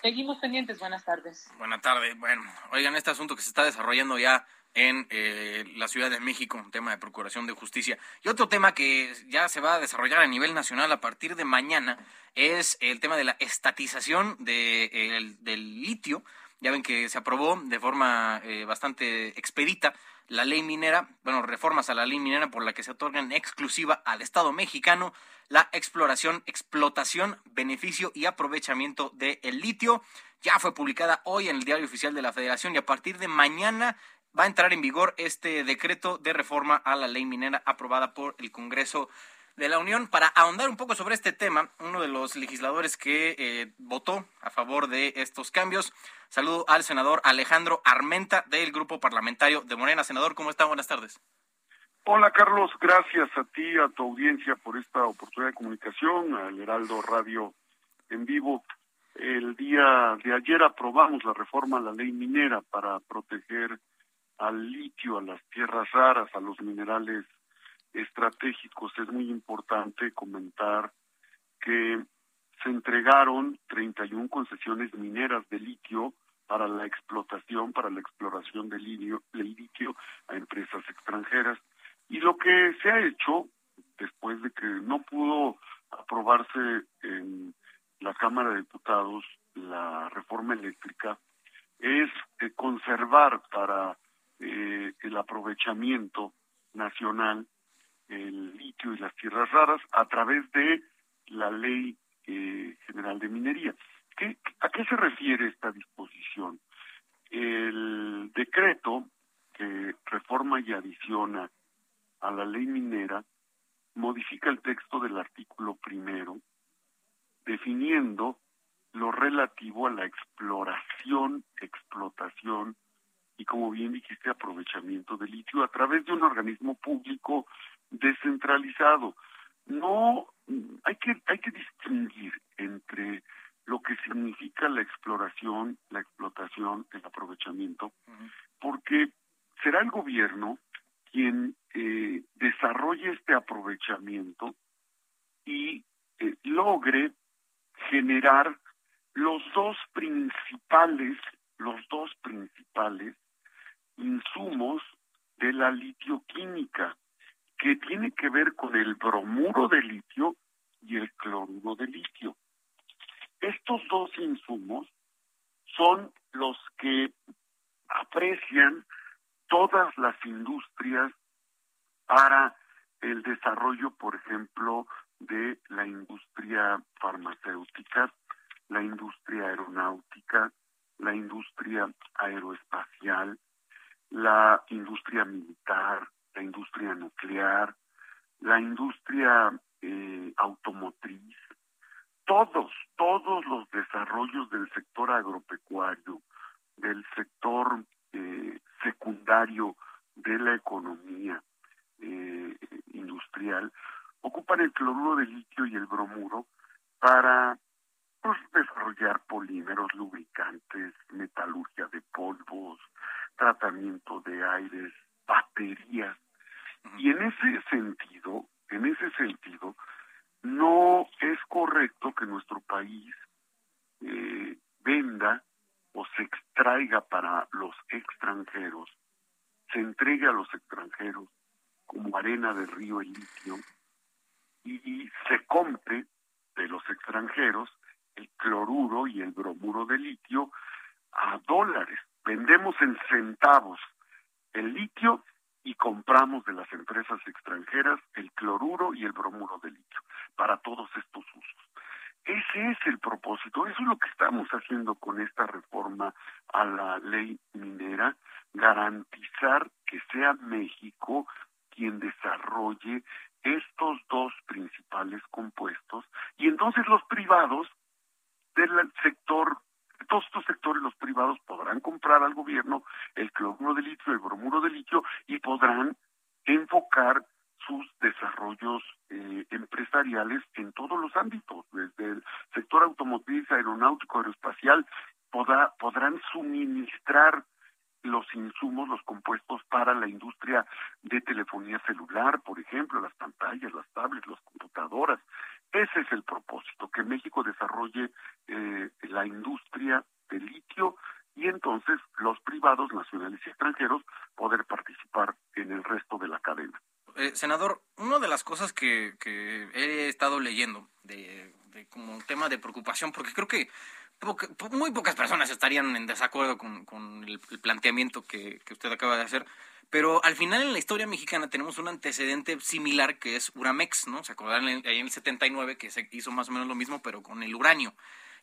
Speaker 10: Seguimos pendientes. Buenas tardes.
Speaker 2: Buenas tardes. Bueno, oigan, este asunto que se está desarrollando ya en eh, la Ciudad de México, un tema de procuración de justicia. Y otro tema que ya se va a desarrollar a nivel nacional a partir de mañana es el tema de la estatización de, del litio ya ven que se aprobó de forma eh, bastante expedita la ley minera, bueno, reformas a la ley minera por la que se otorga en exclusiva al Estado mexicano la exploración, explotación, beneficio y aprovechamiento del litio. Ya fue publicada hoy en el Diario Oficial de la Federación y a partir de mañana va a entrar en vigor este decreto de reforma a la ley minera aprobada por el Congreso de la Unión. Para ahondar un poco sobre este tema, uno de los legisladores que eh, votó a favor de estos cambios, saludo al senador Alejandro Armenta del Grupo Parlamentario de Morena. Senador, ¿cómo está? Buenas tardes.
Speaker 11: Hola Carlos, gracias a ti, a tu audiencia por esta oportunidad de comunicación, al Heraldo Radio en vivo. El día de ayer aprobamos la reforma a la ley minera para proteger al litio, a las tierras raras, a los minerales estratégicos. Es muy importante comentar que se entregaron 31 concesiones mineras de litio para la explotación, para la exploración del litio, del litio a empresas extranjeras. Y lo que se ha hecho, después de que no pudo aprobarse en la Cámara de Diputados la reforma eléctrica, es eh, conservar para eh, el aprovechamiento nacional el litio y las tierras raras a través de la ley eh, general de minería. ¿Qué, ¿A qué se refiere esta disposición? El decreto que reforma y adiciona a la ley minera modifica el texto del artículo primero, definiendo lo relativo a la exploración, explotación y, como bien dijiste, aprovechamiento del litio a través de un organismo público descentralizado. No hay que hay que distinguir entre lo que significa la exploración, la explotación, el aprovechamiento, porque será el gobierno quien eh, desarrolle este aprovechamiento y eh, logre generar los dos principales, los dos principales insumos de la litioquímica, que tiene que ver con el bromuro de litio y el cloruro de litio. Estos dos insumos son los que aprecian todas las industrias para el desarrollo, por ejemplo, de la industria farmacéutica, la industria aeronáutica, la industria aeroespacial, la industria militar, la industria nuclear, la industria eh, automotriz, todos, todos los desarrollos del sector agropecuario, del sector eh, secundario de la economía eh, industrial, ocupan el cloruro de litio y el bromuro para pues, desarrollar polímeros, lubricantes, metalurgia de polvos, tratamiento de aires, baterías. Y en ese sentido, en ese sentido, no es correcto que nuestro país eh, venda o se extraiga para los extranjeros, se entregue a los extranjeros como arena de río el litio y se compre de los extranjeros el cloruro y el bromuro de litio a dólares. Vendemos en centavos el litio y compramos de las empresas extranjeras el cloruro y el bromuro de litio para todos estos usos. Ese es el propósito, eso es lo que estamos haciendo con esta reforma a la ley minera, garantizar que sea México quien desarrolle estos dos principales compuestos y entonces los privados del sector todos estos sectores, los privados, podrán comprar al gobierno el cloruro de litio, el bromuro de litio y podrán enfocar sus desarrollos eh, empresariales en todos los ámbitos, desde el sector automotriz, aeronáutico, aeroespacial, podrán suministrar los insumos, los compuestos para la industria de telefonía celular, por ejemplo, las pantallas, las tablets, las computadoras. Ese es el propósito, que México desarrolle eh, la industria del litio y entonces los privados nacionales y extranjeros poder participar en el resto de la cadena.
Speaker 2: Eh, senador, una de las cosas que, he estado leyendo de, como un tema de preocupación, porque creo que muy pocas personas estarían en desacuerdo con, el, planteamiento que, usted acaba de hacer, pero al final en la historia mexicana tenemos un antecedente similar que es Uramex, ¿no? Se acordarán ahí en el 79 que se hizo más o menos lo mismo, pero con el uranio.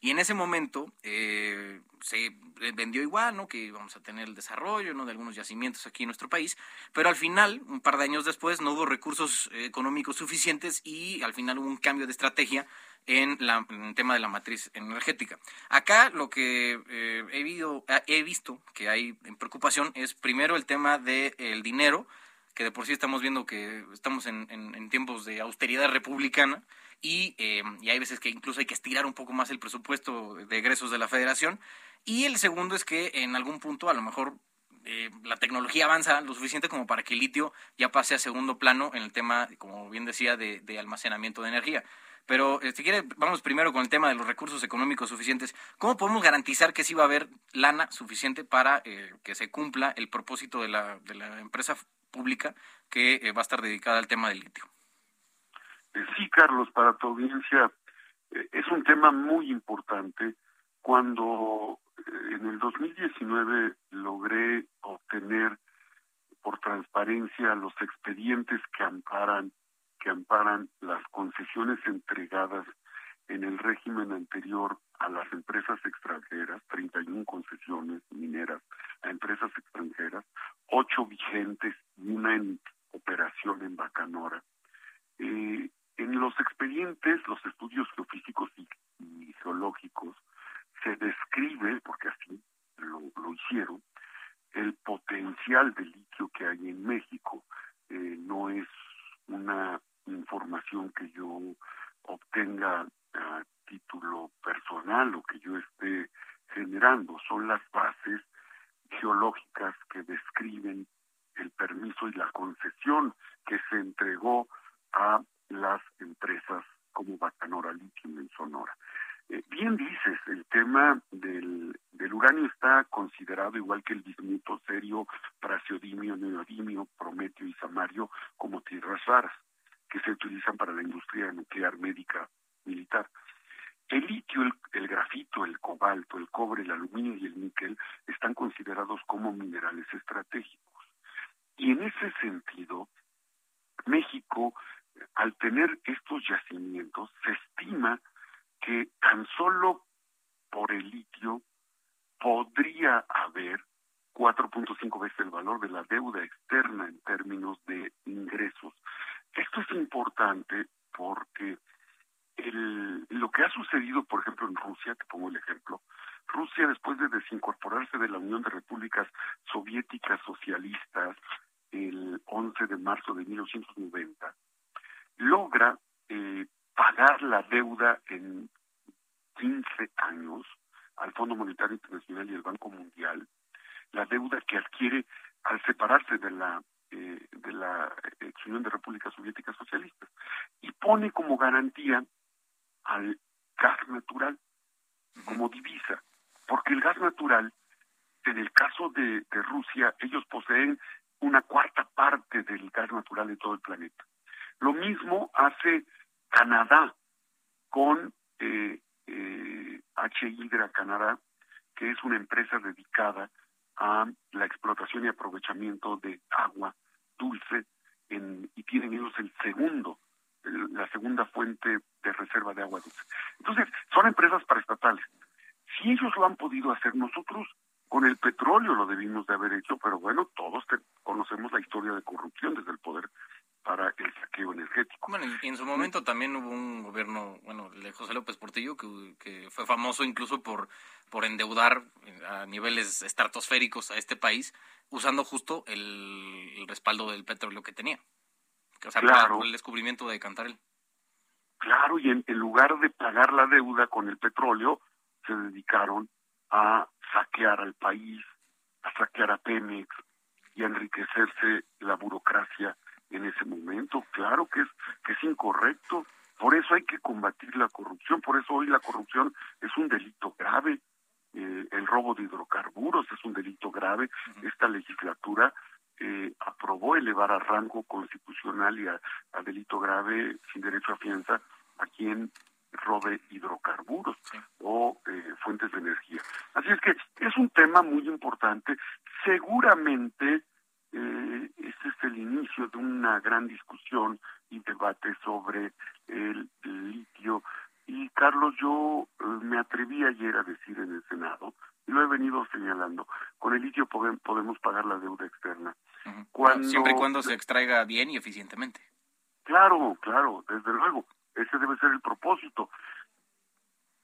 Speaker 2: Y en ese momento eh, se vendió igual, ¿no? Que íbamos a tener el desarrollo, ¿no? De algunos yacimientos aquí en nuestro país. Pero al final, un par de años después, no hubo recursos económicos suficientes y al final hubo un cambio de estrategia en, la, el tema de la matriz energética. Acá lo que eh, he, he, visto que hay preocupación es primero el tema del dinero, que de por sí estamos viendo que estamos en, en tiempos de austeridad republicana y, eh, y hay veces que incluso hay que estirar un poco más el presupuesto de egresos de la federación. Y el segundo es que en algún punto a lo mejor eh, la tecnología avanza lo suficiente como para que el litio ya pase a segundo plano en el tema, como bien decía, de, almacenamiento de energía. Pero eh, si quiere, vamos primero con el tema de los recursos económicos suficientes. ¿Cómo podemos garantizar que sí va a haber lana suficiente para eh, que se cumpla el propósito de la, de la empresa pública que va a estar dedicada al tema del litio?
Speaker 11: Sí, Carlos, para tu audiencia, es un tema muy importante. Cuando en el 2019 logré obtener por transparencia los expedientes que amparan que amparan las concesiones entregadas en el régimen anterior a las empresas extranjeras, 31 concesiones mineras a empresas extranjeras, ocho vigentes y una en operación en Bacanora. Eh, en los expedientes, los estudios geofísicos y, geológicos, se describe, porque así lo, hicieron, el potencial de litio que hay en México. Eh, no es una información que yo obtenga a título personal o que yo esté generando, son las bases geológicas que describen el permiso y la concesión que se entregó a las empresas como Bacanora Lithium en Sonora. Eh, bien dices, el tema del, uranio está considerado igual que el bismuto, serio, praseodimio, neodimio, prometio y samario como tierras raras que se utilizan para la industria nuclear médica militar. El litio, el, grafito, el cobalto, el cobre, el aluminio y el níquel están considerados como minerales estratégicos. Y en ese sentido, México, al tener estos yacimientos, se estima que tan solo por el litio podría haber 4.5 veces el valor de la deuda externa en términos de ingresos. Esto es importante porque lo que ha sucedido, por ejemplo, en Rusia, te pongo el ejemplo, Rusia después de desincorporarse de la Unión de Repúblicas Soviéticas Socialistas el 11 de marzo de 1990, logra eh, pagar la deuda en 15 años al Fondo Monetario Internacional y al Banco Mundial, la deuda que adquiere al separarse de la eh, de la ex Unión de Repúblicas Soviéticas Socialistas y pone como garantía al gas natural como divisa, porque el gas natural, en el caso de, Rusia, ellos poseen una cuarta parte del gas natural de todo el planeta. Lo mismo hace Canadá con eh, eh, H. Hydra Canadá, que es una empresa dedicada a la explotación y aprovechamiento de agua dulce en, y tienen ellos el segundo, la segunda fuente de reserva de agua dulce. Entonces, son empresas paraestatales. Si ellos lo han podido hacer, nosotros con el petróleo lo debimos de haber hecho, pero bueno, todos conocemos la historia de corrupción desde el poder para el saqueo energético.
Speaker 2: Bueno, y en su momento también hubo un gobierno, bueno, de José López Portillo, que, que fue famoso incluso por, por endeudar a niveles estratosféricos a este país, usando justo el, respaldo del petróleo que tenía. O sea, claro. el descubrimiento de Cantarel.
Speaker 11: Claro, y en, en lugar de pagar la deuda con el petróleo, se dedicaron a saquear al país, a saquear a Pemex y a enriquecerse la burocracia en ese momento. Claro que es, que es incorrecto. Por eso hay que combatir la corrupción. Por eso hoy la corrupción es un delito grave. Eh, el robo de hidrocarburos es un delito grave. Esta legislatura eh, aprobó elevar a rango constitucional y a, delito grave sin derecho a fianza a quien robe hidrocarburos o eh, fuentes de energía. Así es que es un tema muy importante. Seguramente eh, este es el inicio de una gran discusión y debate sobre el, litio. Y Carlos, yo eh, me atreví ayer a decir en el Senado, y lo he venido señalando, con el litio podemos pagar la deuda externa.
Speaker 2: Siempre y cuando se extraiga bien y eficientemente.
Speaker 11: Claro, claro, desde luego. Ese debe ser el propósito.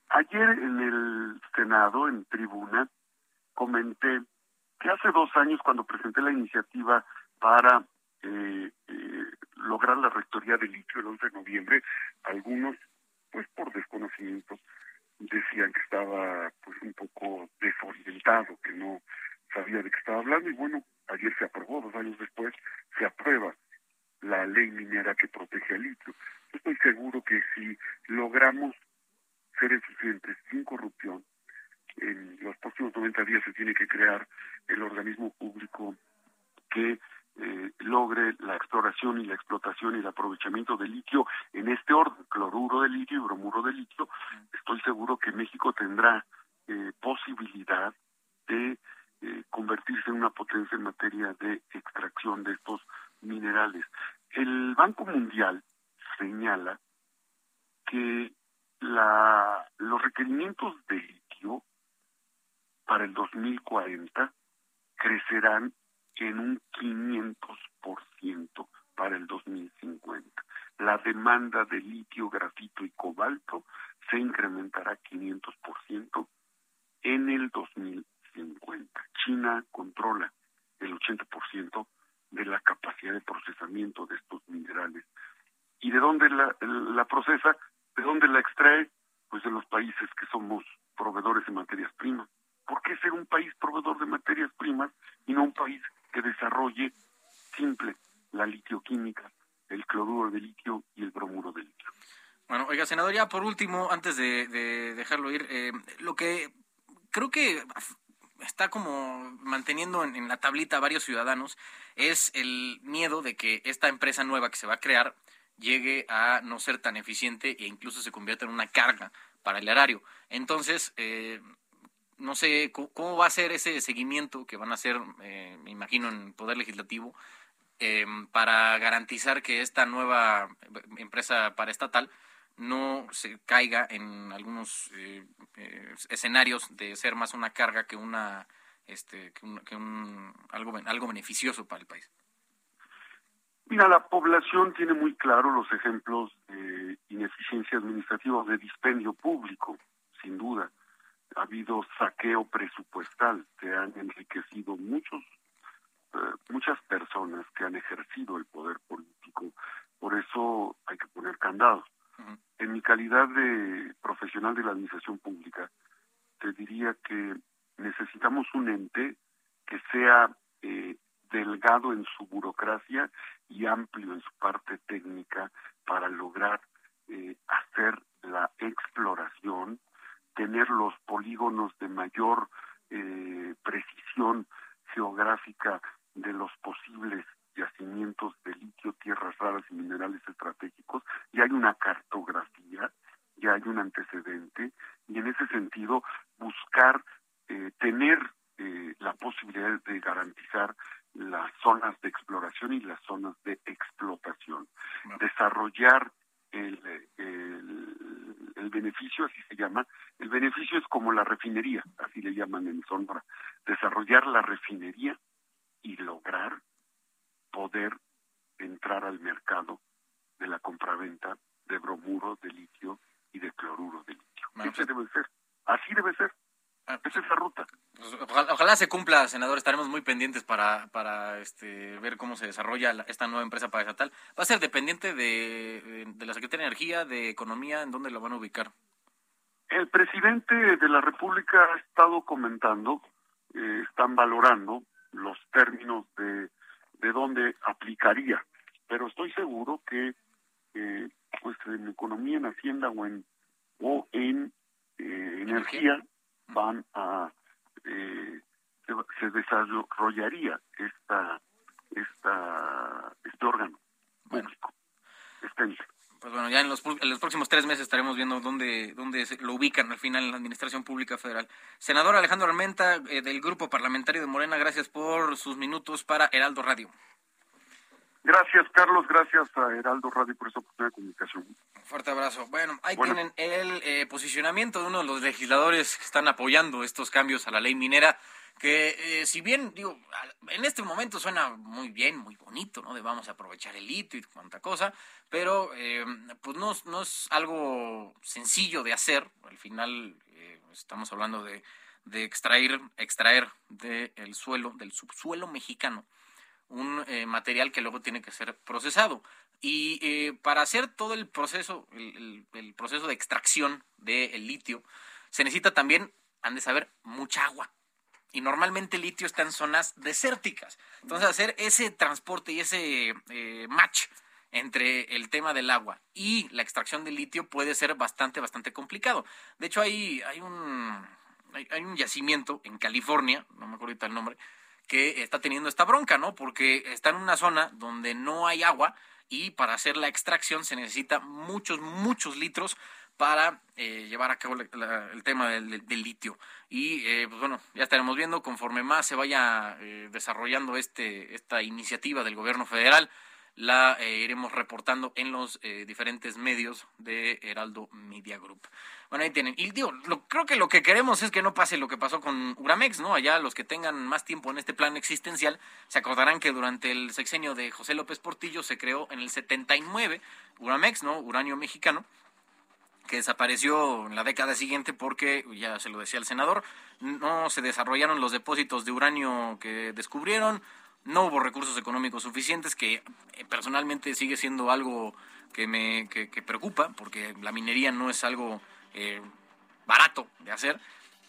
Speaker 11: Ayer en el Senado, en tribuna, comenté que hace dos años cuando presenté la iniciativa para eh, eh, lograr la rectoría del litio el 11 de noviembre, algunos pues por desconocimiento decían que estaba pues un poco desorientado, que no sabía de qué estaba hablando y bueno, ayer se aprobó, dos años después se aprueba la ley minera que protege el litio. Estoy seguro que si logramos ser eficientes sin corrupción, en los próximos 90 días se tiene que crear el organismo público que eh, logre la exploración y la explotación y el aprovechamiento de litio en este orden, cloruro de litio y bromuro de litio, estoy seguro que México tendrá eh, posibilidad de eh, convertirse en una potencia en materia de extracción de estos minerales. El Banco Mundial señala que la, los requerimientos de litio para el 2040 crecerán en un 500% para el 2050. La demanda de litio, grafito y cobalto se incrementará 500% en el 2050. China controla el 80% de la capacidad de procesamiento de estos minerales. ¿Y de dónde la, la procesa? ¿De dónde la extrae? Pues de los países que somos proveedores de materias primas. ¿Por qué ser un país proveedor de materias primas y no un país que desarrolle simple la litioquímica, el cloruro de litio y el bromuro de litio?
Speaker 2: Bueno, oiga, senador, ya por último, antes de, dejarlo ir, eh, lo que creo que está como manteniendo en, la tablita varios ciudadanos es el miedo de que esta empresa nueva que se va a crear llegue a no ser tan eficiente e incluso se convierta en una carga para el erario. Entonces, eh, no sé ¿cómo, va a ser ese seguimiento que van a hacer, eh, me imagino, en Poder Legislativo, em, para garantizar que esta nueva empresa paraestatal no se caiga en algunos eh, escenarios de ser más una carga que una este que un, algo algo beneficioso para el país.
Speaker 11: Mira, la población tiene muy claro los ejemplos de ineficiencia administrativa, de dispendio público, sin duda. Ha habido saqueo presupuestal, se han enriquecido muchos, eh, muchas personas que han ejercido el poder político. Por eso hay que poner candados. En mi calidad de profesional de la administración pública, te diría que necesitamos un ente que sea eh, delgado en su burocracia y amplio en su parte técnica para lograr eh, hacer la exploración, tener los polígonos de mayor eh, precisión geográfica de los posibles yacimientos de litio, tierras raras y minerales estratégicos, y hay una cartografía, ya hay un antecedente, y en ese sentido buscar eh, tener la posibilidad de garantizar las zonas de exploración y las zonas de explotación. Desarrollar el, el, beneficio, así se llama, el beneficio es como la refinería, así le llaman en Sonora, desarrollar la refinería y lograr poder entrar al mercado de la compraventa de bromuro, de litio y de cloruro de litio. Así pues debe ser. Así debe ser. Ah, es esa ruta.
Speaker 2: Pues, ojalá, se cumpla, senador. Estaremos muy pendientes para, para este, ver cómo se desarrolla esta nueva empresa paraestatal. ¿Va a ser dependiente de, de, la Secretaría de Energía, de Economía? ¿En dónde lo van a ubicar?
Speaker 11: El presidente de la República ha estado comentando, eh, están valorando los términos de, de dónde aplicaría, pero estoy seguro que eh, pues en economía, en hacienda o en o en eh, energía. van a eh, se, desarrollaría esta esta este órgano público este
Speaker 2: pues bueno, ya en los, en los, próximos tres meses estaremos viendo dónde, dónde lo ubican al final en la Administración Pública Federal. Senador Alejandro Armenta, eh, del Grupo Parlamentario de Morena, gracias por sus minutos para Heraldo Radio.
Speaker 11: Gracias, Carlos. Gracias a Heraldo Radio por esa oportunidad de comunicación.
Speaker 2: Fuerte abrazo. Bueno, ahí tienen el eh, posicionamiento de uno de los legisladores que están apoyando estos cambios a la ley minera, que eh, si bien, digo, en este momento suena muy bien, muy bonito, ¿no? De vamos a aprovechar el litio y cuanta cosa, pero eh, pues no, no es algo sencillo de hacer. Al final estamos hablando de, de extraer, extraer del suelo, del subsuelo mexicano, un eh, material que luego tiene que ser procesado. Y eh, para hacer todo el proceso, el, proceso de extracción del litio, se necesita también, han de saber, mucha agua. Y normalmente el litio está en zonas desérticas. Entonces, hacer ese transporte y ese eh, match entre el tema del agua y la extracción del litio puede ser bastante, bastante complicado. De hecho, hay, hay, un, hay, un yacimiento en California, no me acuerdo el nombre, que está teniendo esta bronca, ¿no? Porque está en una zona donde no hay agua y para hacer la extracción se necesita muchos, muchos litros para eh, llevar a cabo el tema del, litio. Y eh, pues bueno, ya estaremos viendo conforme más se vaya eh, desarrollando este, esta iniciativa del gobierno federal la eh, iremos reportando en los diferentes medios de Heraldo Media Group. Bueno, ahí tienen. Y creo que lo que queremos es que no pase lo que pasó con Uramex, ¿no? Allá los que tengan más tiempo en este plan existencial se acordarán que durante el sexenio de José López Portillo se creó en el 79 Uramex, ¿no? Uranio mexicano que desapareció en la década siguiente porque, ya se lo decía el senador, no se desarrollaron los depósitos de uranio que descubrieron, no hubo recursos económicos suficientes, que eh, personalmente sigue siendo algo que me que, preocupa, porque la minería no es algo eh, barato de hacer.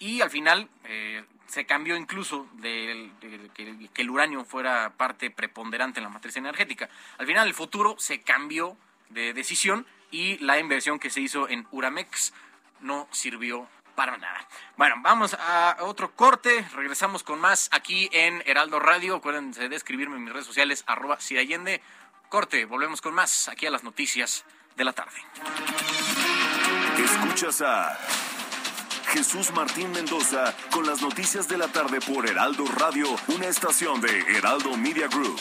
Speaker 2: Y al final eh, se cambió incluso de, que, que, el uranio fuera parte preponderante en la matriz energética. Al final el futuro se cambió de decisión y la inversión que se hizo en Uramex no sirvió para nada. Bueno, vamos a otro corte. Regresamos con más aquí en Heraldo Radio. Acuérdense de escribirme en mis redes sociales, arroba Allende. Corte, volvemos con más aquí a las noticias de la tarde.
Speaker 1: Escuchas a Jesús Martín Mendoza con las noticias de la tarde por Heraldo Radio, una estación de Heraldo Media Group.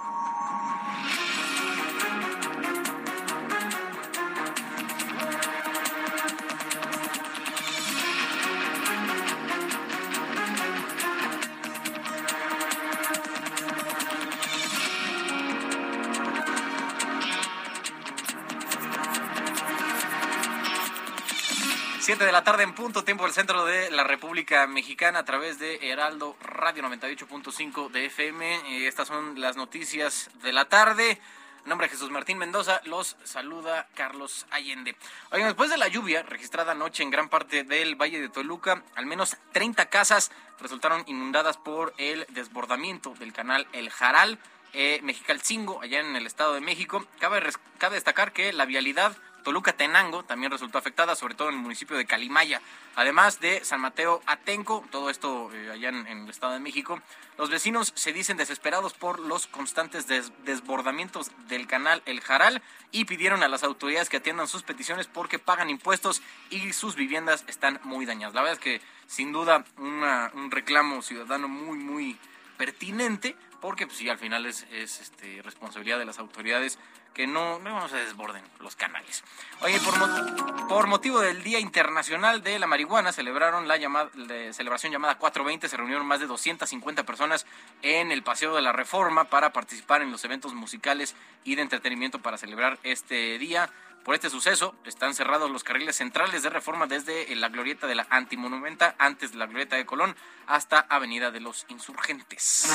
Speaker 2: Tarde en punto, tiempo del centro de la República Mexicana a través de Heraldo Radio 98.5 de FM. Estas son las noticias de la tarde. En nombre de Jesús Martín Mendoza, los saluda Carlos Allende. Oigan, después de la lluvia registrada anoche en gran parte del Valle de Toluca, al menos 30 casas resultaron inundadas por el desbordamiento del canal El Jaral, eh, Mexicalcingo, allá en el Estado de México. Cabe, cabe destacar que la vialidad Toluca Tenango también resultó afectada, sobre todo en el municipio de Calimaya. Además de San Mateo Atenco, todo esto eh, allá en, el Estado de México. Los vecinos se dicen desesperados por los constantes desbordamientos del canal El Jaral y pidieron a las autoridades que atiendan sus peticiones porque pagan impuestos y sus viviendas están muy dañadas. La verdad es que sin duda un reclamo ciudadano muy, muy pertinente porque pues, sí, al final es, este, responsabilidad de las autoridades que no, no se desborden los canales. Oye, por, por motivo del Día Internacional de la Marihuana, celebraron la llamada, celebración llamada 420, se reunieron más de 250 personas en el Paseo de la Reforma para participar en los eventos musicales y de entretenimiento para celebrar este día. Por este suceso, están cerrados los carriles centrales de reforma desde la glorieta de la Antimonumenta, antes de la glorieta de Colón, hasta Avenida de los Insurgentes.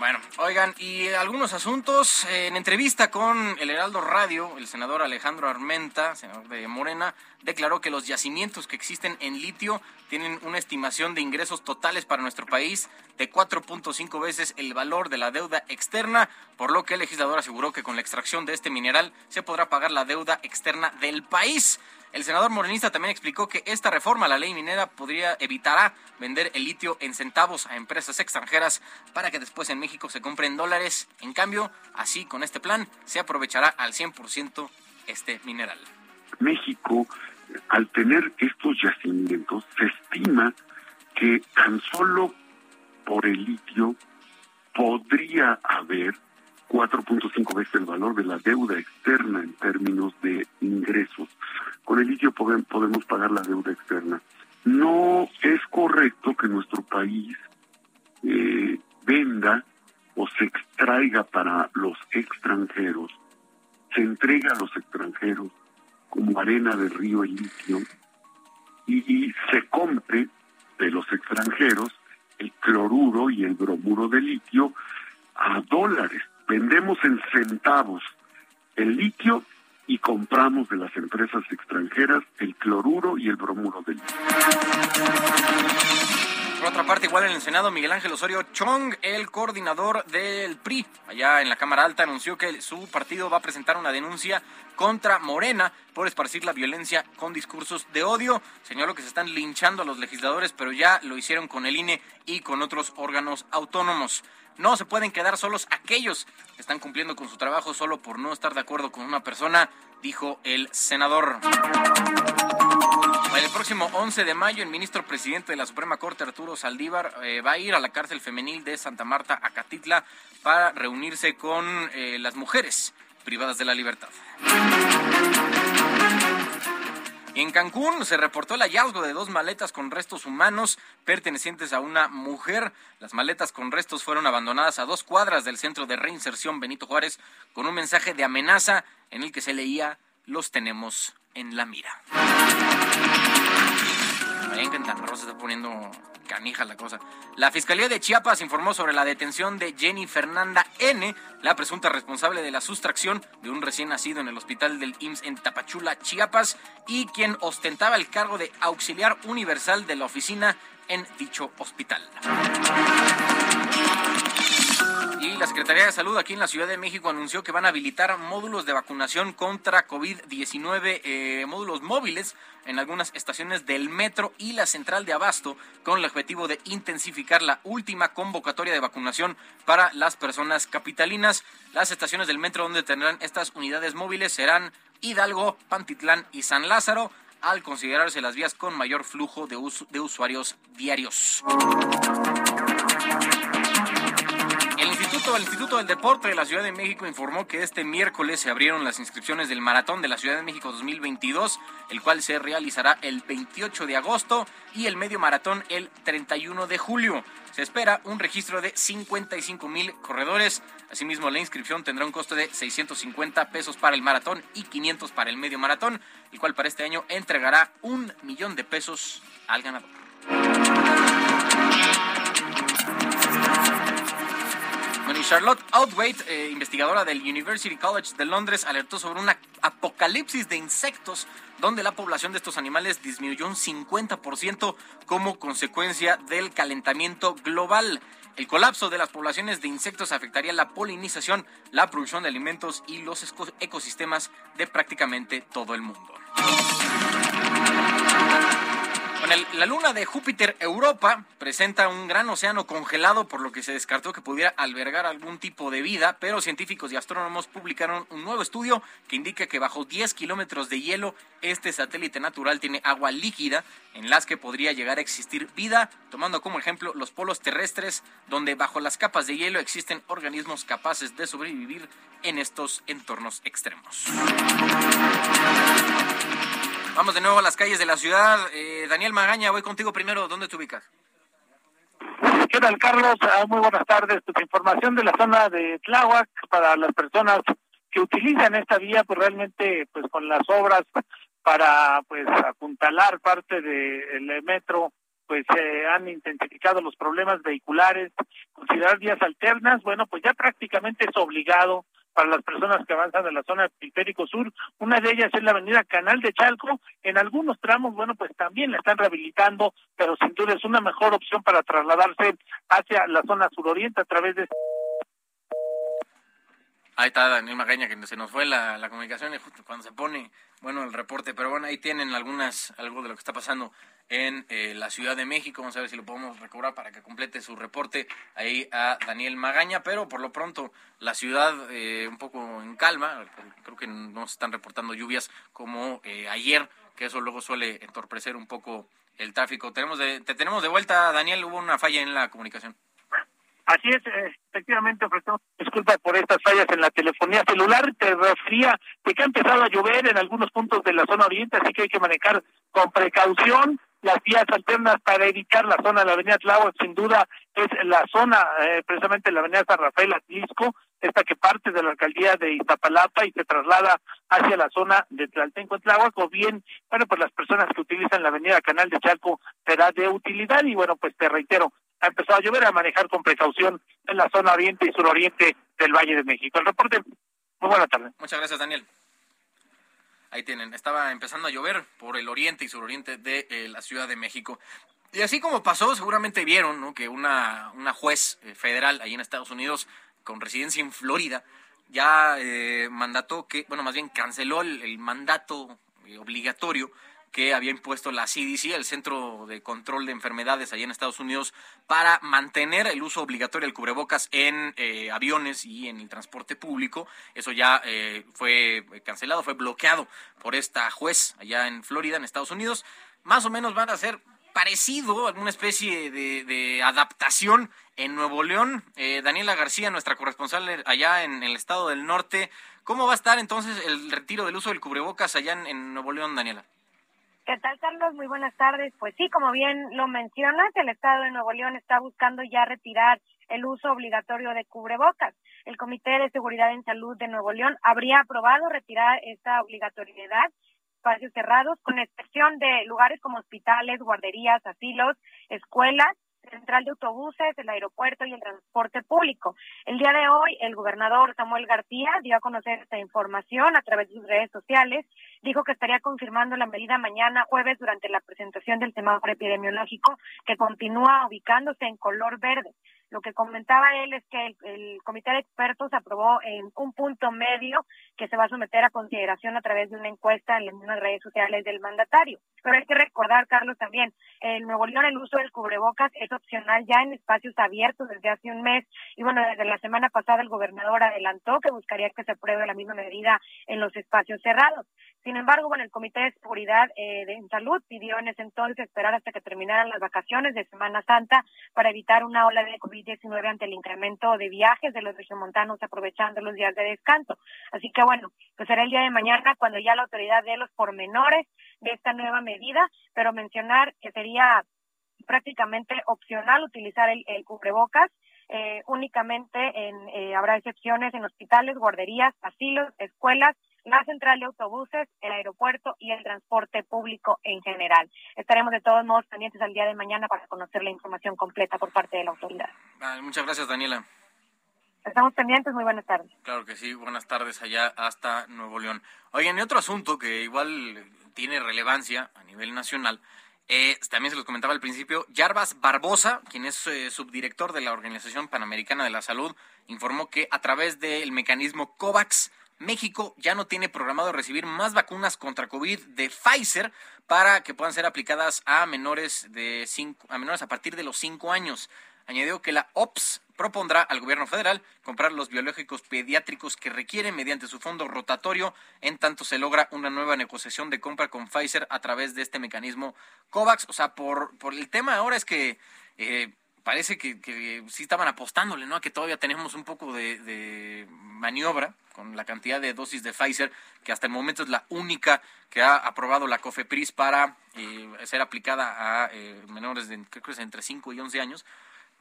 Speaker 2: Bueno, oigan, y algunos asuntos. En entrevista con el Heraldo Radio, el senador Alejandro Armenta, senador de Morena, declaró que los yacimientos que existen en litio tienen una estimación de ingresos totales para nuestro país de 4.5 veces el valor de la deuda externa, por lo que el legislador aseguró que con la extracción de este mineral se podrá pagar la deuda externa del país. El senador morenista también explicó que esta reforma a la ley minera podría evitará vender el litio en centavos a empresas extranjeras para que después en México se compren dólares. En cambio, así con este plan se aprovechará al 100% este mineral.
Speaker 11: México al tener estos yacimientos, se estima que tan solo por el litio podría haber 4.5 veces el valor de la deuda externa en términos de ingresos. Con el litio podemos pagar la deuda externa. No es correcto que nuestro país eh, venda o se extraiga para los extranjeros, se entrega a los extranjeros como arena de río el litio y se compre de los extranjeros el cloruro y el bromuro de litio a dólares. Vendemos en centavos el litio y compramos de las empresas extranjeras el cloruro y el bromuro de litio.
Speaker 2: Por otra parte, igual en el Senado, Miguel Ángel Osorio Chong, el coordinador del PRI, allá en la Cámara Alta, anunció que su partido va a presentar una denuncia contra Morena por esparcir la violencia con discursos de odio. Señaló que se están linchando a los legisladores, pero ya lo hicieron con el INE y con otros órganos autónomos. No se pueden quedar solos aquellos que están cumpliendo con su trabajo solo por no estar de acuerdo con una persona, dijo el senador. El próximo 11 de mayo, el ministro presidente de la Suprema Corte, Arturo Saldívar, eh, va a ir a la cárcel femenil de Santa Marta, Acatitla, para reunirse con eh, las mujeres privadas de la libertad. En Cancún se reportó el hallazgo de dos maletas con restos humanos pertenecientes a una mujer. Las maletas con restos fueron abandonadas a dos cuadras del centro de reinserción Benito Juárez con un mensaje de amenaza en el que se leía los tenemos en la mira. Se está poniendo canija la cosa. La Fiscalía de Chiapas informó sobre la detención de Jenny Fernanda N., la presunta responsable de la sustracción de un recién nacido en el hospital del IMSS en Tapachula, Chiapas, y quien ostentaba el cargo de auxiliar universal de la oficina en dicho hospital. La Secretaría de Salud aquí en la Ciudad de México anunció que van a habilitar módulos de vacunación contra COVID-19, eh, módulos móviles en algunas estaciones del metro y la central de abasto con el objetivo de intensificar la última convocatoria de vacunación para las personas capitalinas. Las estaciones del metro donde tendrán estas unidades móviles serán Hidalgo, Pantitlán y San Lázaro al considerarse las vías con mayor flujo de, de usuarios diarios. El Instituto del Deporte de la Ciudad de México informó que este miércoles se abrieron las inscripciones del Maratón de la Ciudad de México 2022, el cual se realizará el 28 de agosto y el medio maratón el 31 de julio. Se espera un registro de 55 mil corredores. Asimismo, la inscripción tendrá un costo de 650 pesos para el maratón y 500 para el medio maratón, el cual para este año entregará un millón de pesos al ganador. Charlotte Outwaite, eh, investigadora del University College de Londres, alertó sobre una apocalipsis de insectos donde la población de estos animales disminuyó un 50% como consecuencia del calentamiento global. El colapso de las poblaciones de insectos afectaría la polinización, la producción de alimentos y los ecosistemas de prácticamente todo el mundo la luna de Júpiter Europa presenta un gran océano congelado, por lo que se descartó que pudiera albergar algún tipo de vida, pero científicos y astrónomos publicaron un nuevo estudio que indica que bajo 10 kilómetros de hielo, este satélite natural tiene agua líquida en las que podría llegar a existir vida, tomando como ejemplo los polos terrestres, donde bajo las capas de hielo existen organismos capaces de sobrevivir en estos entornos extremos. Vamos de nuevo a las calles de la ciudad. Eh, Daniel Magaña, voy contigo primero. ¿Dónde te ubicas?
Speaker 3: ¿Qué tal, Carlos? Ah, muy buenas tardes. Pues, información de la zona de Tláhuac para las personas que utilizan esta vía, pues realmente, pues con las obras para, pues, apuntalar parte del metro, pues se han intensificado los problemas vehiculares, considerar vías alternas, bueno, pues ya prácticamente es obligado para las personas que avanzan de la zona periférico sur. Una de ellas es la avenida Canal de Chalco. En algunos tramos, bueno, pues también la están rehabilitando, pero sin duda es una mejor opción para trasladarse hacia la zona suroriente a través de...
Speaker 2: Ahí está Daniel Magaña, que se nos fue la, la comunicación justo cuando se pone, bueno, el reporte. Pero bueno, ahí tienen algunas, algo de lo que está pasando en eh, la Ciudad de México. Vamos a ver si lo podemos recobrar para que complete su reporte ahí a Daniel Magaña. Pero por lo pronto, la ciudad eh, un poco en calma. Creo que no se están reportando lluvias como eh, ayer que eso luego suele entorpecer un poco el tráfico. Tenemos de, te tenemos de vuelta, Daniel, hubo una falla en la comunicación.
Speaker 3: Así es, eh, efectivamente ofrecemos disculpas por estas fallas en la telefonía celular. Te refería de que ha empezado a llover en algunos puntos de la zona oriente, así que hay que manejar con precaución las vías alternas para evitar la zona de la avenida Tláhuac, sin duda es la zona, eh, precisamente la avenida San Rafael Atlisco, esta que parte de la alcaldía de Iztapalapa y se traslada hacia la zona de Tlaltenco Tláhuac, o bien, bueno, pues las personas que utilizan la avenida Canal de Chalco será de utilidad y bueno, pues te reitero, ha empezado a llover, a manejar con precaución en la zona oriente y suroriente del Valle de México. El reporte, muy buena tarde.
Speaker 2: Muchas gracias, Daniel. Ahí tienen, estaba empezando a llover por el oriente y suroriente de eh, la Ciudad de México. Y así como pasó, seguramente vieron ¿no? que una, una juez eh, federal ahí en Estados Unidos, con residencia en Florida, ya eh, mandató que, bueno, más bien canceló el, el mandato obligatorio que había impuesto la CDC, el Centro de Control de Enfermedades allá en Estados Unidos, para mantener el uso obligatorio del cubrebocas en eh, aviones y en el transporte público. Eso ya eh, fue cancelado, fue bloqueado por esta juez allá en Florida, en Estados Unidos. Más o menos van a ser parecido, alguna especie de, adaptación en Nuevo León. Eh, Daniela García, nuestra corresponsal allá en el estado del norte. ¿Cómo va a estar entonces el retiro del uso del cubrebocas allá en Nuevo León, Daniela?
Speaker 12: ¿Qué tal, Carlos? Muy buenas tardes. Pues sí, como bien lo mencionas, el Estado de Nuevo León está buscando ya retirar el uso obligatorio de cubrebocas. El Comité de Seguridad en Salud de Nuevo León habría aprobado retirar esta obligatoriedad espacios cerrados, con excepción de lugares como hospitales, guarderías, asilos, escuelas central de autobuses, el aeropuerto y el transporte público. El día de hoy, el gobernador Samuel García dio a conocer esta información a través de sus redes sociales. Dijo que estaría confirmando la medida mañana jueves durante la presentación del semáforo epidemiológico que continúa ubicándose en color verde. Lo que comentaba él es que el, comité de expertos aprobó en un punto medio que se va a someter a consideración a través de una encuesta en las redes sociales del mandatario. Pero hay que recordar, Carlos, también, en Nuevo León el uso del cubrebocas es opcional ya en espacios abiertos desde hace un mes. Y bueno, desde la semana pasada el gobernador adelantó que buscaría que se apruebe la misma medida en los espacios cerrados. Sin embargo, bueno, el Comité de Seguridad eh, de, Salud pidió en ese entonces esperar hasta que terminaran las vacaciones de Semana Santa para evitar una ola de COVID-19 ante el incremento de viajes de los regiomontanos aprovechando los días de descanso. Así que bueno, pues será el día de mañana cuando ya la autoridad dé los pormenores de esta nueva medida, pero mencionar que sería prácticamente opcional utilizar el, cubrebocas. Eh, únicamente en, eh, habrá excepciones en hospitales, guarderías, asilos, escuelas, la central de autobuses, el aeropuerto y el transporte público en general. Estaremos de todos modos pendientes al día de mañana para conocer la información completa por parte de la autoridad.
Speaker 2: muchas gracias, Daniela.
Speaker 12: Estamos pendientes, muy buenas tardes.
Speaker 2: Claro que sí, buenas tardes allá hasta Nuevo León. Oigan, y otro asunto que igual tiene relevancia a nivel nacional, eh, también se los comentaba al principio, Jarbas Barbosa, quien es eh, subdirector de la Organización Panamericana de la Salud, informó que a través del mecanismo COVAX, México ya no tiene programado recibir más vacunas contra COVID de Pfizer para que puedan ser aplicadas a menores de cinco, a menores a partir de los cinco años. Añadió que la OPS propondrá al gobierno federal comprar los biológicos pediátricos que requiere mediante su fondo rotatorio, en tanto se logra una nueva negociación de compra con Pfizer a través de este mecanismo COVAX. O sea, por, por el tema ahora es que eh, parece que, que, sí estaban apostándole, ¿no? A que todavía tenemos un poco de, maniobra con la cantidad de dosis de Pfizer, que hasta el momento es la única que ha aprobado la COFEPRIS para eh, ser aplicada a eh, menores de, creo que es entre 5 y 11 años.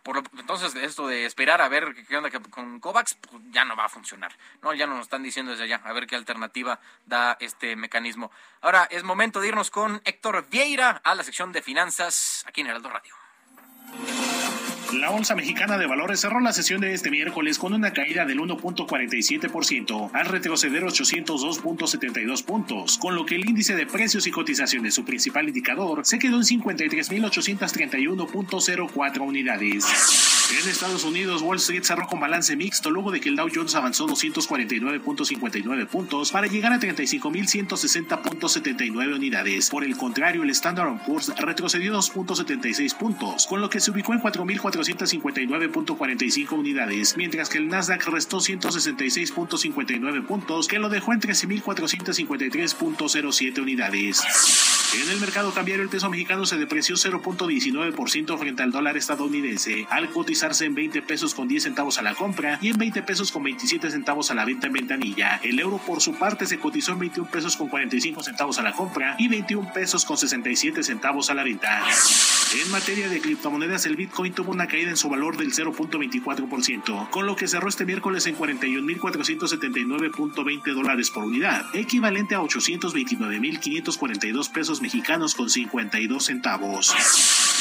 Speaker 2: Por entonces, esto de esperar a ver qué onda con COVAX, pues ya no va a funcionar. No, ya nos están diciendo desde allá, a ver qué alternativa da este mecanismo. Ahora es momento de irnos con Héctor Vieira a la sección de finanzas aquí en Heraldo Radio.
Speaker 13: La Bolsa Mexicana de Valores cerró la sesión de este miércoles con una caída del 1.47% al retroceder 802.72 puntos, con lo que el índice de precios y cotizaciones, su principal indicador, se quedó en 53.831.04 unidades. En Estados Unidos, Wall Street cerró con balance mixto luego de que el Dow Jones avanzó 249.59 puntos para llegar a 35.160.79 unidades. Por el contrario, el Standard Poor's retrocedió 2.76 puntos, con lo que se ubicó en 4.459.45 unidades, mientras que el Nasdaq restó 166.59 puntos, que lo dejó en 13.453.07 unidades. En el mercado cambiario, el peso mexicano se depreció 0.19% frente al dólar estadounidense, al cotizarse en 20 pesos con 10 centavos a la compra y en 20 pesos con 27 centavos a la venta en ventanilla. El euro, por su parte, se cotizó en 21 pesos con 45 centavos a la compra y 21 pesos con 67 centavos a la venta. En materia de criptomonedas, el Bitcoin tuvo una caída en su valor del 0.24%, con lo que cerró este miércoles en 41.479.20 dólares por unidad, equivalente a 829.542 pesos mexicanos con 52 centavos.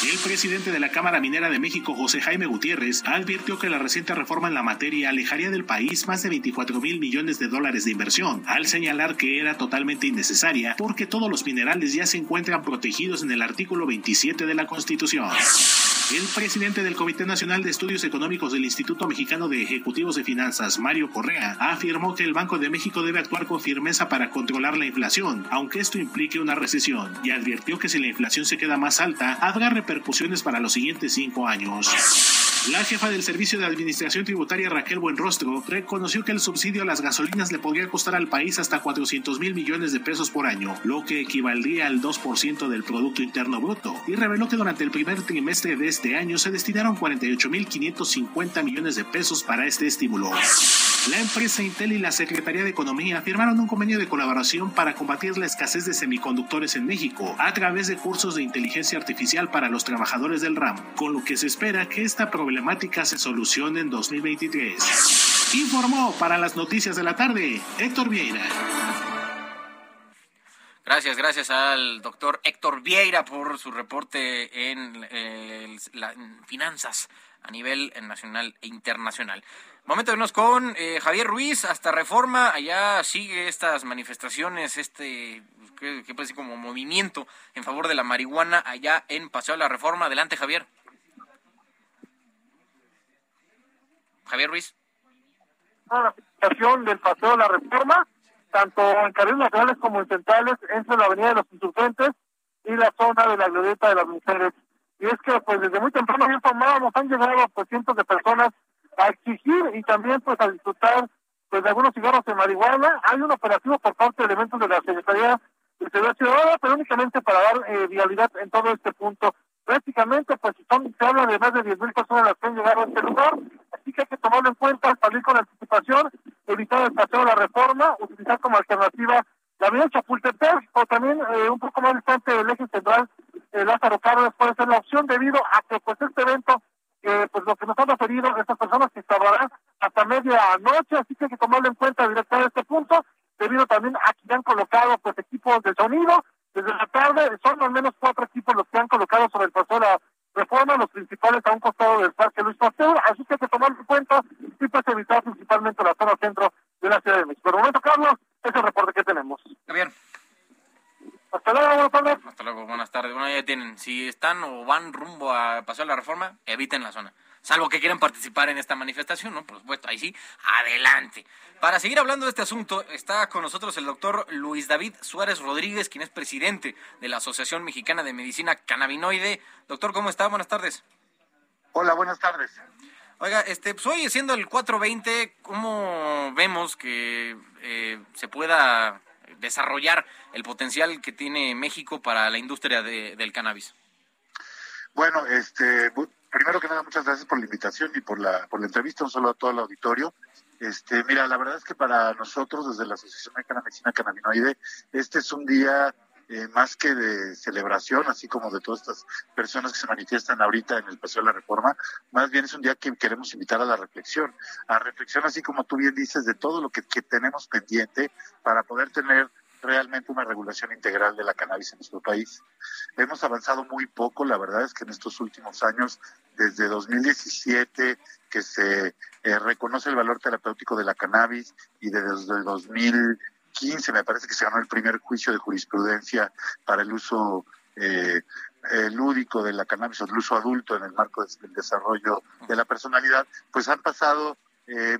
Speaker 13: El presidente de la Cámara Minera de México, José Jaime Gutiérrez, advirtió que la reciente reforma en la materia alejaría del país más de 24 mil millones de dólares de inversión, al señalar que era totalmente innecesaria porque todos los minerales ya se encuentran protegidos en el artículo 27 de la Constitución. El presidente del Comité Nacional de Estudios Económicos del Instituto Mexicano de Ejecutivos de Finanzas, Mario Correa, afirmó que el Banco de México debe actuar con firmeza para controlar la inflación, aunque esto implique una recesión, y advirtió que si la inflación se queda más alta, habrá repercusiones para los siguientes cinco años. La jefa del Servicio de Administración Tributaria Raquel Buenrostro reconoció que el subsidio a las gasolinas le podría costar al país hasta 400 mil millones de pesos por año, lo que equivaldría al 2% del Producto Interno Bruto, y reveló que durante el primer trimestre de este año se destinaron 48 mil 550 millones de pesos para este estímulo. La empresa Intel y la Secretaría de Economía firmaron un convenio de colaboración para combatir la escasez de semiconductores en México a través de cursos de inteligencia artificial para los trabajadores del RAM, con lo que se espera que esta problemática se solucione en 2023. Informó para las noticias de la tarde Héctor Vieira.
Speaker 2: Gracias, gracias al doctor Héctor Vieira por su reporte en, eh, en finanzas a nivel nacional e internacional. Momento de con eh, Javier Ruiz hasta Reforma. Allá sigue estas manifestaciones, este que, que ser como movimiento en favor de la marihuana allá en Paseo de la Reforma. Adelante, Javier. Javier Ruiz.
Speaker 4: La manifestación del Paseo de la Reforma, tanto en carriles laterales como en centrales, entre la Avenida de los Insurgentes y la zona de la Glorieta de las Mujeres. Y es que, pues, desde muy temprano informábamos, han llegado, pues, cientos de personas a exigir y también pues a disfrutar pues de algunos cigarros de marihuana. Hay un operativo por parte de elementos de la Secretaría de Seguridad Ciudadana, pero únicamente para dar eh, vialidad en todo este punto. Prácticamente pues son, se habla de más de 10.000 personas las que han llegado a este lugar, así que hay que tomarlo en cuenta, salir con anticipación, evitar el paseo de la reforma, utilizar como alternativa la avenida Chapultepec o también eh, un poco más distante del eje central eh, Lázaro Cárdenas puede ser la opción debido a que pues este evento eh, pues lo que nos han referido estas personas que estarán hasta medianoche, así que hay que tomarlo en cuenta directamente este punto, debido también a que han colocado pues equipos de sonido, desde la tarde son al menos cuatro equipos los que han colocado sobre el paso de la reforma, los principales a un costado del Parque Luis Pasteur, así que hay que tomarlo en cuenta y pues evitar principalmente la zona centro de la Ciudad de México. Por momento, Carlos, es el reporte que tenemos.
Speaker 2: Bien.
Speaker 4: Hasta luego, buenas tardes.
Speaker 2: Hasta luego, buenas tardes. Bueno, ya tienen, si están o van rumbo a Paseo de la Reforma, eviten la zona. Salvo que quieran participar en esta manifestación, ¿no? Por supuesto, ahí sí, adelante. Para seguir hablando de este asunto, está con nosotros el doctor Luis David Suárez Rodríguez, quien es presidente de la Asociación Mexicana de Medicina Cannabinoide. Doctor, ¿cómo está? Buenas tardes.
Speaker 14: Hola, buenas tardes.
Speaker 2: Oiga, este, pues hoy siendo el 420, ¿cómo vemos que eh, se pueda desarrollar el potencial que tiene México para la industria de, del cannabis?
Speaker 14: Bueno, este, primero que nada, muchas gracias por la invitación y por la, por la entrevista, un saludo a todo el auditorio. Este, mira, la verdad es que para nosotros, desde la Asociación Mexicana de Medicina Cannabinoide, este es un día eh, más que de celebración, así como de todas estas personas que se manifiestan ahorita en el Paseo de la Reforma, más bien es un día que queremos invitar a la reflexión, a reflexión así como tú bien dices, de todo lo que, que tenemos pendiente para poder tener realmente una regulación integral de la cannabis en nuestro país. Hemos avanzado muy poco, la verdad es que en estos últimos años, desde 2017, que se eh, reconoce el valor terapéutico de la cannabis y desde 2015 me parece que se ganó el primer juicio de jurisprudencia para el uso eh, lúdico de la cannabis o del uso adulto en el marco del desarrollo de la personalidad, pues han pasado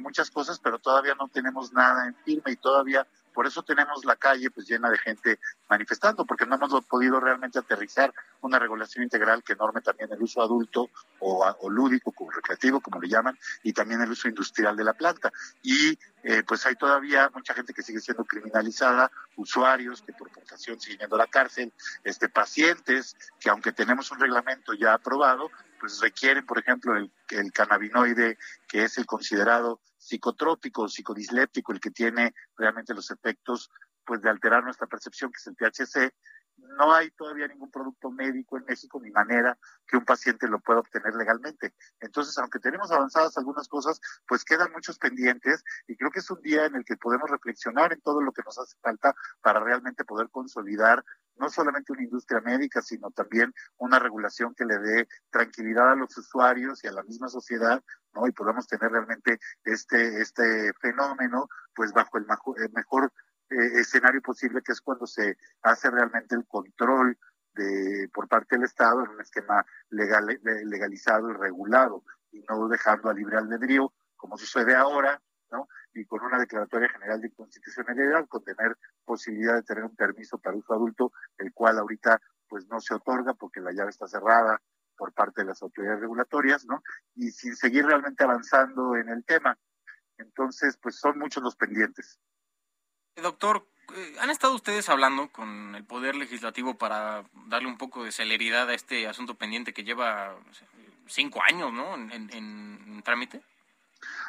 Speaker 14: muchas cosas, pero todavía no tenemos nada en firme y todavía por eso tenemos la calle pues llena de gente manifestando, porque no hemos podido realmente aterrizar una regulación integral que norme también el uso adulto o, lúdico, como recreativo, como le llaman, y también el uso industrial de la planta. Y eh, pues hay todavía mucha gente que sigue siendo criminalizada, usuarios que por portación siguen yendo a la cárcel, este, pacientes que aunque tenemos un reglamento ya aprobado, pues requieren, por ejemplo, el, el cannabinoide que es el considerado psicotrópico, psicodisléptico, el que tiene realmente los efectos pues de alterar nuestra percepción, que es el THC, no hay todavía ningún producto médico en México ni manera que un paciente lo pueda obtener legalmente. Entonces, aunque tenemos avanzadas algunas cosas, pues quedan muchos pendientes y creo que es un día en el que podemos reflexionar en todo lo que nos hace falta para realmente poder consolidar no solamente una industria médica, sino también una regulación que le dé tranquilidad a los usuarios y a la misma sociedad, ¿no? Y podamos tener realmente este, este fenómeno, pues bajo el mejor, eh, escenario posible, que es cuando se hace realmente el control de, por parte del Estado en un esquema legal, legalizado y regulado, y no dejando a libre albedrío, como sucede ahora, ¿no? Y con una declaratoria general de constitucionalidad, con tener posibilidad de tener un permiso para uso adulto, el cual ahorita pues no se otorga porque la llave está cerrada por parte de las autoridades regulatorias, ¿no? Y sin seguir realmente avanzando en el tema. Entonces, pues son muchos los pendientes.
Speaker 2: Doctor, eh, ¿han estado ustedes hablando con el Poder Legislativo para darle un poco de celeridad a este asunto pendiente que lleva cinco años, ¿no? En, en trámite.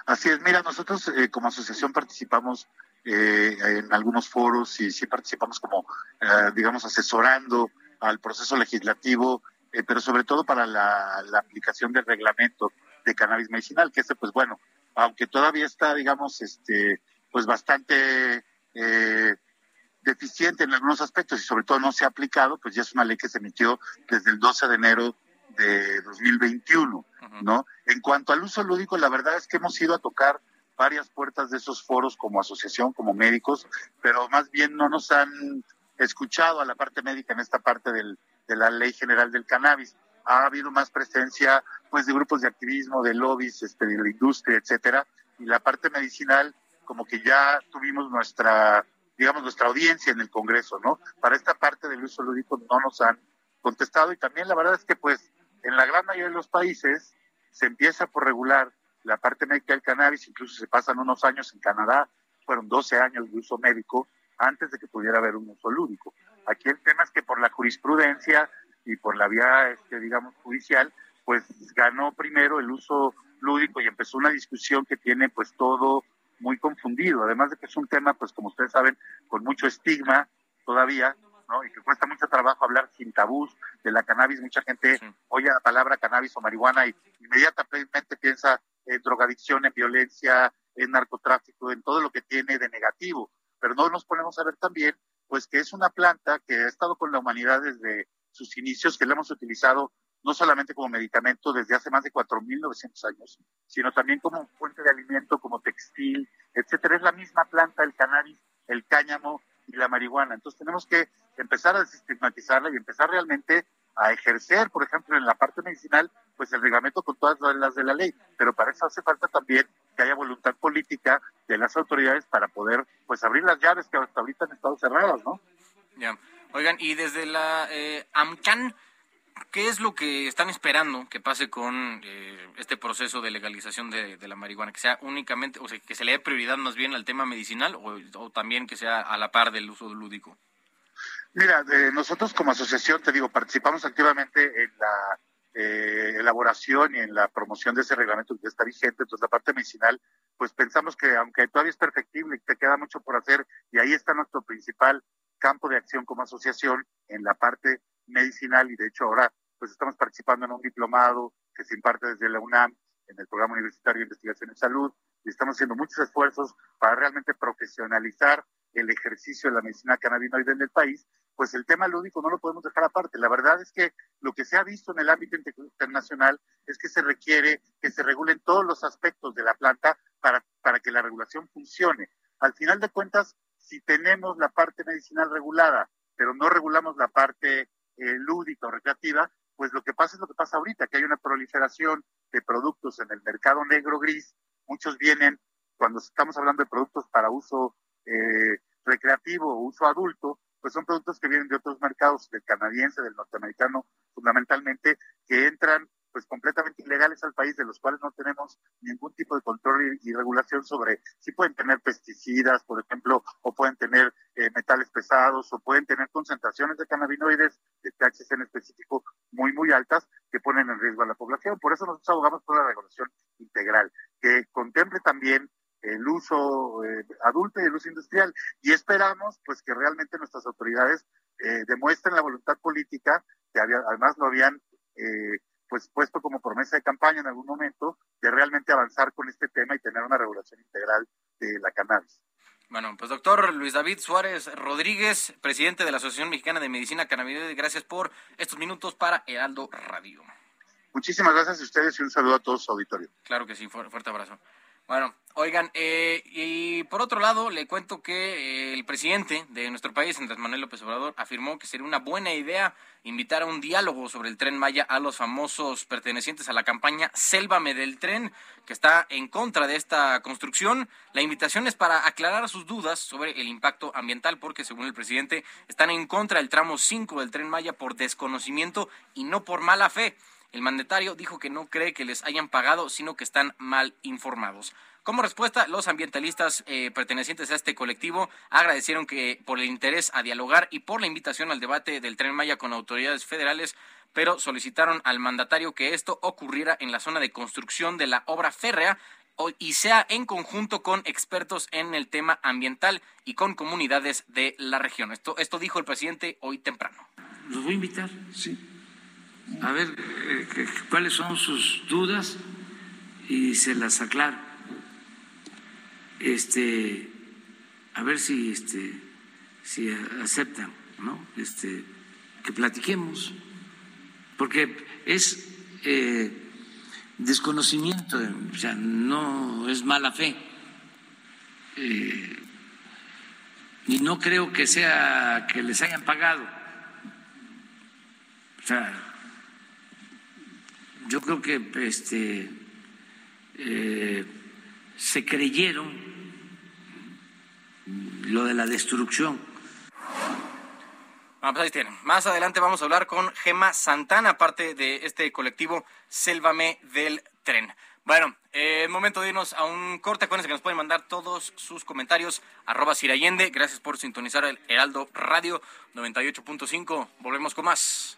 Speaker 14: Así es, mira, nosotros eh, como asociación participamos eh, en algunos foros y sí participamos como, eh, digamos, asesorando al proceso legislativo, pero sobre todo para la, aplicación del reglamento de cannabis medicinal, que este, pues bueno, aunque todavía está, digamos, este, pues bastante deficiente en algunos aspectos y sobre todo no se ha aplicado, pues ya es una ley que se emitió desde el 12 de enero de 2021, ¿no? En cuanto al uso lúdico, la verdad es que hemos ido a tocar varias puertas de esos foros como asociación, como médicos, pero más bien no nos han escuchado a la parte médica en esta parte del, de la ley general del cannabis. Ha habido más presencia, pues, de grupos de activismo, de lobbies, este, de la industria, etcétera, y la parte medicinal, como que ya tuvimos nuestra, digamos, nuestra audiencia en el Congreso, ¿no? Para esta parte del uso lúdico no nos han contestado y también la verdad es que, pues, en la gran mayoría de los países se empieza por regular la parte médica del cannabis, incluso se pasan unos años en Canadá, fueron 12 años de uso médico antes de que pudiera haber un uso lúdico. Aquí el tema es que por la jurisprudencia y por la vía, este, digamos, judicial, pues ganó primero el uso lúdico y empezó una discusión que tiene pues todo muy confundido, además de que es un tema, pues como ustedes saben, con mucho estigma todavía, y que cuesta mucho trabajo hablar sin tabús de la cannabis. Mucha gente oye la palabra cannabis o marihuana y inmediatamente piensa en drogadicción, en violencia, en narcotráfico, en todo lo que tiene de negativo. Pero no nos ponemos a ver también, pues que es una planta que ha estado con la humanidad desde sus inicios, que la hemos utilizado no solamente como medicamento desde hace más de 4.900 años, sino también como fuente de alimento, como textil, etcétera. Es la misma planta, el cannabis, el cáñamo, y la marihuana. Entonces tenemos que empezar a desestigmatizarla y empezar realmente a ejercer, por ejemplo, en la parte medicinal, pues el reglamento con todas las de la ley. Pero para eso hace falta también que haya voluntad política de las autoridades para poder, pues, abrir las llaves que hasta ahorita han estado cerradas, ¿no?
Speaker 2: Ya. Oigan, y desde la eh, AMCAN, ¿Qué es lo que están esperando que pase con eh, este proceso de legalización de, la marihuana? ¿Que sea únicamente, o sea, que se le dé prioridad más bien al tema medicinal o, también que sea a la par del uso lúdico?
Speaker 14: Mira, eh, nosotros como asociación, te digo, participamos activamente en la eh, elaboración y en la promoción de ese reglamento que está vigente. Entonces, la parte medicinal, pues pensamos que aunque todavía es perfectible y que queda mucho por hacer, y ahí está nuestro principal campo de acción como asociación en la parte medicinal y de hecho ahora pues estamos participando en un diplomado que se imparte desde la UNAM en el programa universitario de investigación en salud y estamos haciendo muchos esfuerzos para realmente profesionalizar el ejercicio de la medicina cannabinoide en el país, pues el tema lúdico no lo podemos dejar aparte. La verdad es que lo que se ha visto en el ámbito internacional es que se requiere que se regulen todos los aspectos de la planta para, para que la regulación funcione. Al final de cuentas, si tenemos la parte medicinal regulada, pero no regulamos la parte eh, lúdica o recreativa, pues lo que pasa es lo que pasa ahorita, que hay una proliferación de productos en el mercado negro gris. Muchos vienen, cuando estamos hablando de productos para uso eh, recreativo o uso adulto, pues son productos que vienen de otros mercados, del canadiense, del norteamericano, fundamentalmente, que entran pues completamente ilegales al país, de los cuales no tenemos ningún tipo de control y, regulación sobre si pueden tener pesticidas, por ejemplo, o pueden tener eh, metales pesados, o pueden tener concentraciones de cannabinoides, de THC en específico, muy, muy altas, que ponen en riesgo a la población. Por eso nosotros abogamos por la regulación integral, que contemple también el uso eh, adulto y el uso industrial. Y esperamos pues que realmente nuestras autoridades eh, demuestren la voluntad política, que había, además lo habían eh, pues puesto como promesa de campaña en algún momento, de realmente avanzar con este tema y tener una regulación integral de la cannabis.
Speaker 2: Bueno, pues doctor Luis David Suárez Rodríguez, presidente de la Asociación Mexicana de Medicina Cannabinoide, gracias por estos minutos para Heraldo Radio.
Speaker 14: Muchísimas gracias a ustedes y un saludo a todos su auditorio.
Speaker 2: Claro que sí, fuerte abrazo. Bueno, oigan, eh, y por otro lado, le cuento que eh, el presidente de nuestro país, Andrés Manuel López Obrador, afirmó que sería una buena idea invitar a un diálogo sobre el tren Maya a los famosos pertenecientes a la campaña Sélvame del tren, que está en contra de esta construcción. La invitación es para aclarar sus dudas sobre el impacto ambiental, porque según el presidente, están en contra del tramo 5 del tren Maya por desconocimiento y no por mala fe. El mandatario dijo que no cree que les hayan pagado, sino que están mal informados. Como respuesta, los ambientalistas eh, pertenecientes a este colectivo agradecieron que por el interés a dialogar y por la invitación al debate del tren Maya con autoridades federales, pero solicitaron al mandatario que esto ocurriera en la zona de construcción de la obra férrea y sea en conjunto con expertos en el tema ambiental y con comunidades de la región. Esto, esto dijo el presidente hoy temprano.
Speaker 15: Los voy a invitar, sí a ver eh, cuáles son sus dudas y se las aclaro. Este, a ver si, este, si aceptan, ¿no? Este, que platiquemos, porque es eh, desconocimiento, o sea, no es mala fe. Eh, y no creo que sea que les hayan pagado. O sea, yo creo que este, eh, se creyeron lo de la destrucción.
Speaker 2: Pues ahí tienen. Más adelante vamos a hablar con Gema Santana, parte de este colectivo Sélvame del Tren. Bueno, eh, momento de irnos a un corte. Acuérdense que nos pueden mandar todos sus comentarios. Arroba Sirayende. Gracias por sintonizar el Heraldo Radio 98.5. Volvemos con más.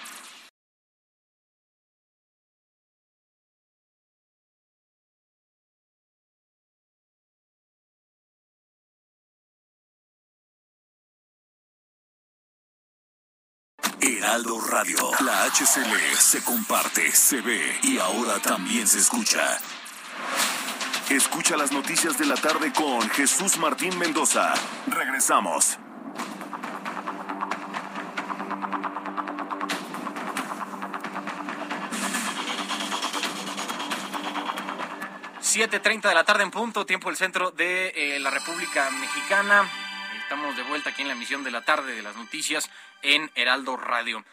Speaker 1: Heraldo Radio. La HCL se comparte, se ve y ahora también se escucha. Escucha las noticias de la tarde con Jesús Martín Mendoza. Regresamos.
Speaker 2: Siete treinta de la tarde en punto, tiempo del centro de eh, la República Mexicana. Estamos de vuelta aquí en la emisión de la tarde de las noticias en Heraldo Radio.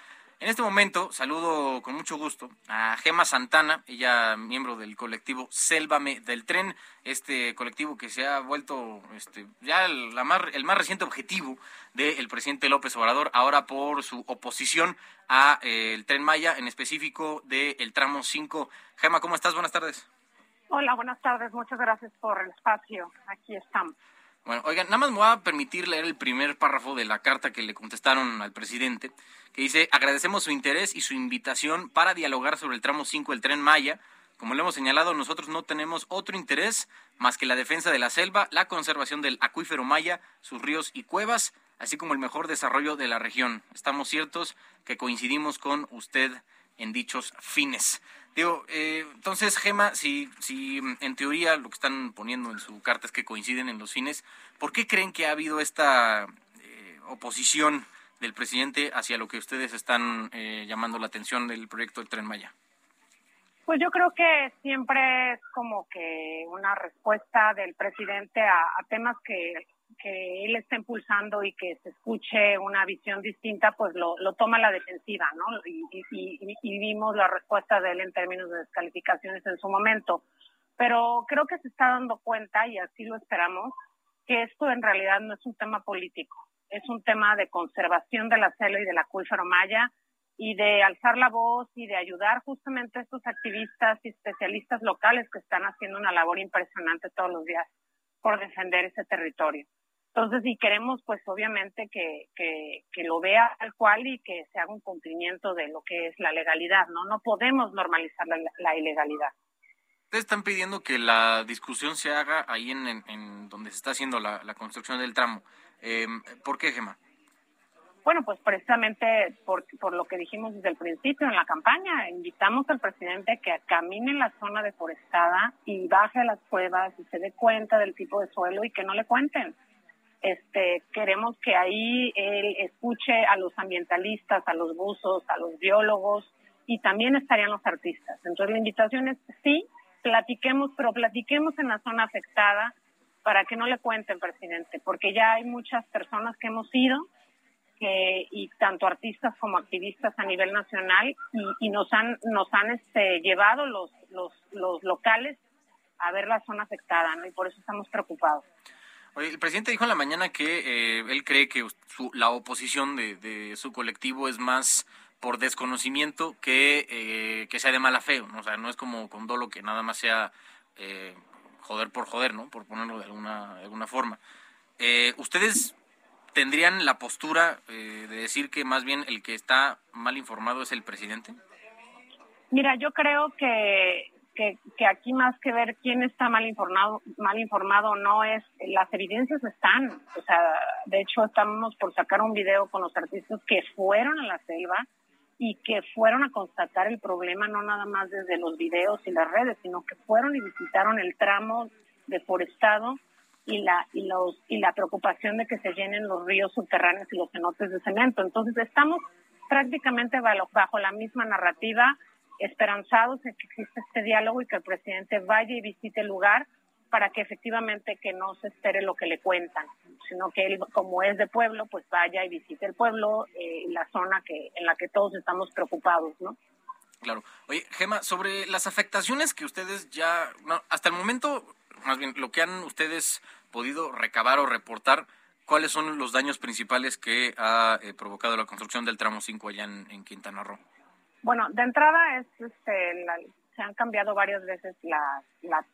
Speaker 2: En este momento saludo con mucho gusto a Gema Santana, ella miembro del colectivo Sélvame del Tren, este colectivo que se ha vuelto este, ya el, más, el más reciente objetivo del presidente López Obrador, ahora por su oposición al eh, Tren Maya, en específico del tramo 5. Gema, ¿cómo estás? Buenas tardes.
Speaker 16: Hola, buenas tardes. Muchas gracias por el espacio. Aquí estamos.
Speaker 2: Bueno, oigan, nada más me voy a permitir leer el primer párrafo de la carta que le contestaron al presidente, que dice, agradecemos su interés y su invitación para dialogar sobre el tramo 5 del tren Maya. Como le hemos señalado, nosotros no tenemos otro interés más que la defensa de la selva, la conservación del acuífero Maya, sus ríos y cuevas, así como el mejor desarrollo de la región. Estamos ciertos que coincidimos con usted en dichos fines. Digo, eh, entonces, Gema, si, si en teoría lo que están poniendo en su carta es que coinciden en los fines, ¿por qué creen que ha habido esta eh, oposición del presidente hacia lo que ustedes están eh, llamando la atención del proyecto del Tren Maya?
Speaker 16: Pues yo creo que siempre es como que una respuesta del presidente a temas que que él está impulsando y que se escuche una visión distinta, pues lo, lo toma la defensiva, ¿no? Y, y, vimos la respuesta de él en términos de descalificaciones en su momento. Pero creo que se está dando cuenta, y así lo esperamos, que esto en realidad no es un tema político, es un tema de conservación de la selva y de la acuífero maya y de alzar la voz y de ayudar justamente a estos activistas y especialistas locales que están haciendo una labor impresionante todos los días por defender ese territorio. Entonces, si queremos, pues obviamente que, que, lo vea tal cual y que se haga un cumplimiento de lo que es la legalidad, ¿no? No podemos normalizar la, ilegalidad.
Speaker 2: Ustedes están pidiendo que la discusión se haga ahí en, en, donde se está haciendo la, construcción del tramo. Eh, ¿Por qué, Gema?
Speaker 16: Bueno, pues precisamente por, por lo que dijimos desde el principio en la campaña, invitamos al presidente que camine en la zona deforestada y baje las pruebas y se dé cuenta del tipo de suelo y que no le cuenten este, queremos que ahí él escuche a los ambientalistas, a los buzos, a los biólogos y también estarían los artistas. Entonces la invitación es sí, platiquemos, pero platiquemos en la zona afectada para que no le cuenten, presidente, porque ya hay muchas personas que hemos ido y tanto artistas como activistas a nivel nacional y, nos han nos han este, llevado los, los, los locales a ver la zona afectada, ¿no? Y por eso estamos preocupados
Speaker 2: el presidente dijo en la mañana que eh, él cree que la oposición de, su colectivo es más por desconocimiento que, eh, que sea de mala fe. O sea, no es como con dolo que nada más sea eh, joder por joder, ¿no? Por ponerlo de alguna, de alguna forma. ¿Ustedes tendrían la postura de decir que más bien el que está mal informado es el presidente?
Speaker 16: Mira, yo creo que que, aquí más que ver quién está mal informado, mal informado o no es, las evidencias están, o sea, de hecho estamos por sacar un video con los artistas que fueron a la selva y que fueron a constatar el problema no nada más desde los videos y las redes, sino que fueron y visitaron el tramo deforestado y la y los y la preocupación de que se llenen los ríos subterráneos y los cenotes de cemento. Entonces estamos prácticamente bajo la misma narrativa esperanzados en que exista este diálogo y que el presidente vaya y visite el lugar para que efectivamente que no se espere lo que le cuentan, sino que él, como es de pueblo, pues vaya y visite el pueblo eh, y la zona que en la que todos estamos preocupados, ¿no?
Speaker 2: Claro. Oye, Gema, sobre las afectaciones que ustedes ya, hasta el momento, más bien, lo que han ustedes podido recabar o reportar, ¿cuáles son los daños principales que ha eh, provocado la construcción del tramo 5 allá en Quintana Roo?
Speaker 16: Bueno, de entrada es, este, se han cambiado varias veces la,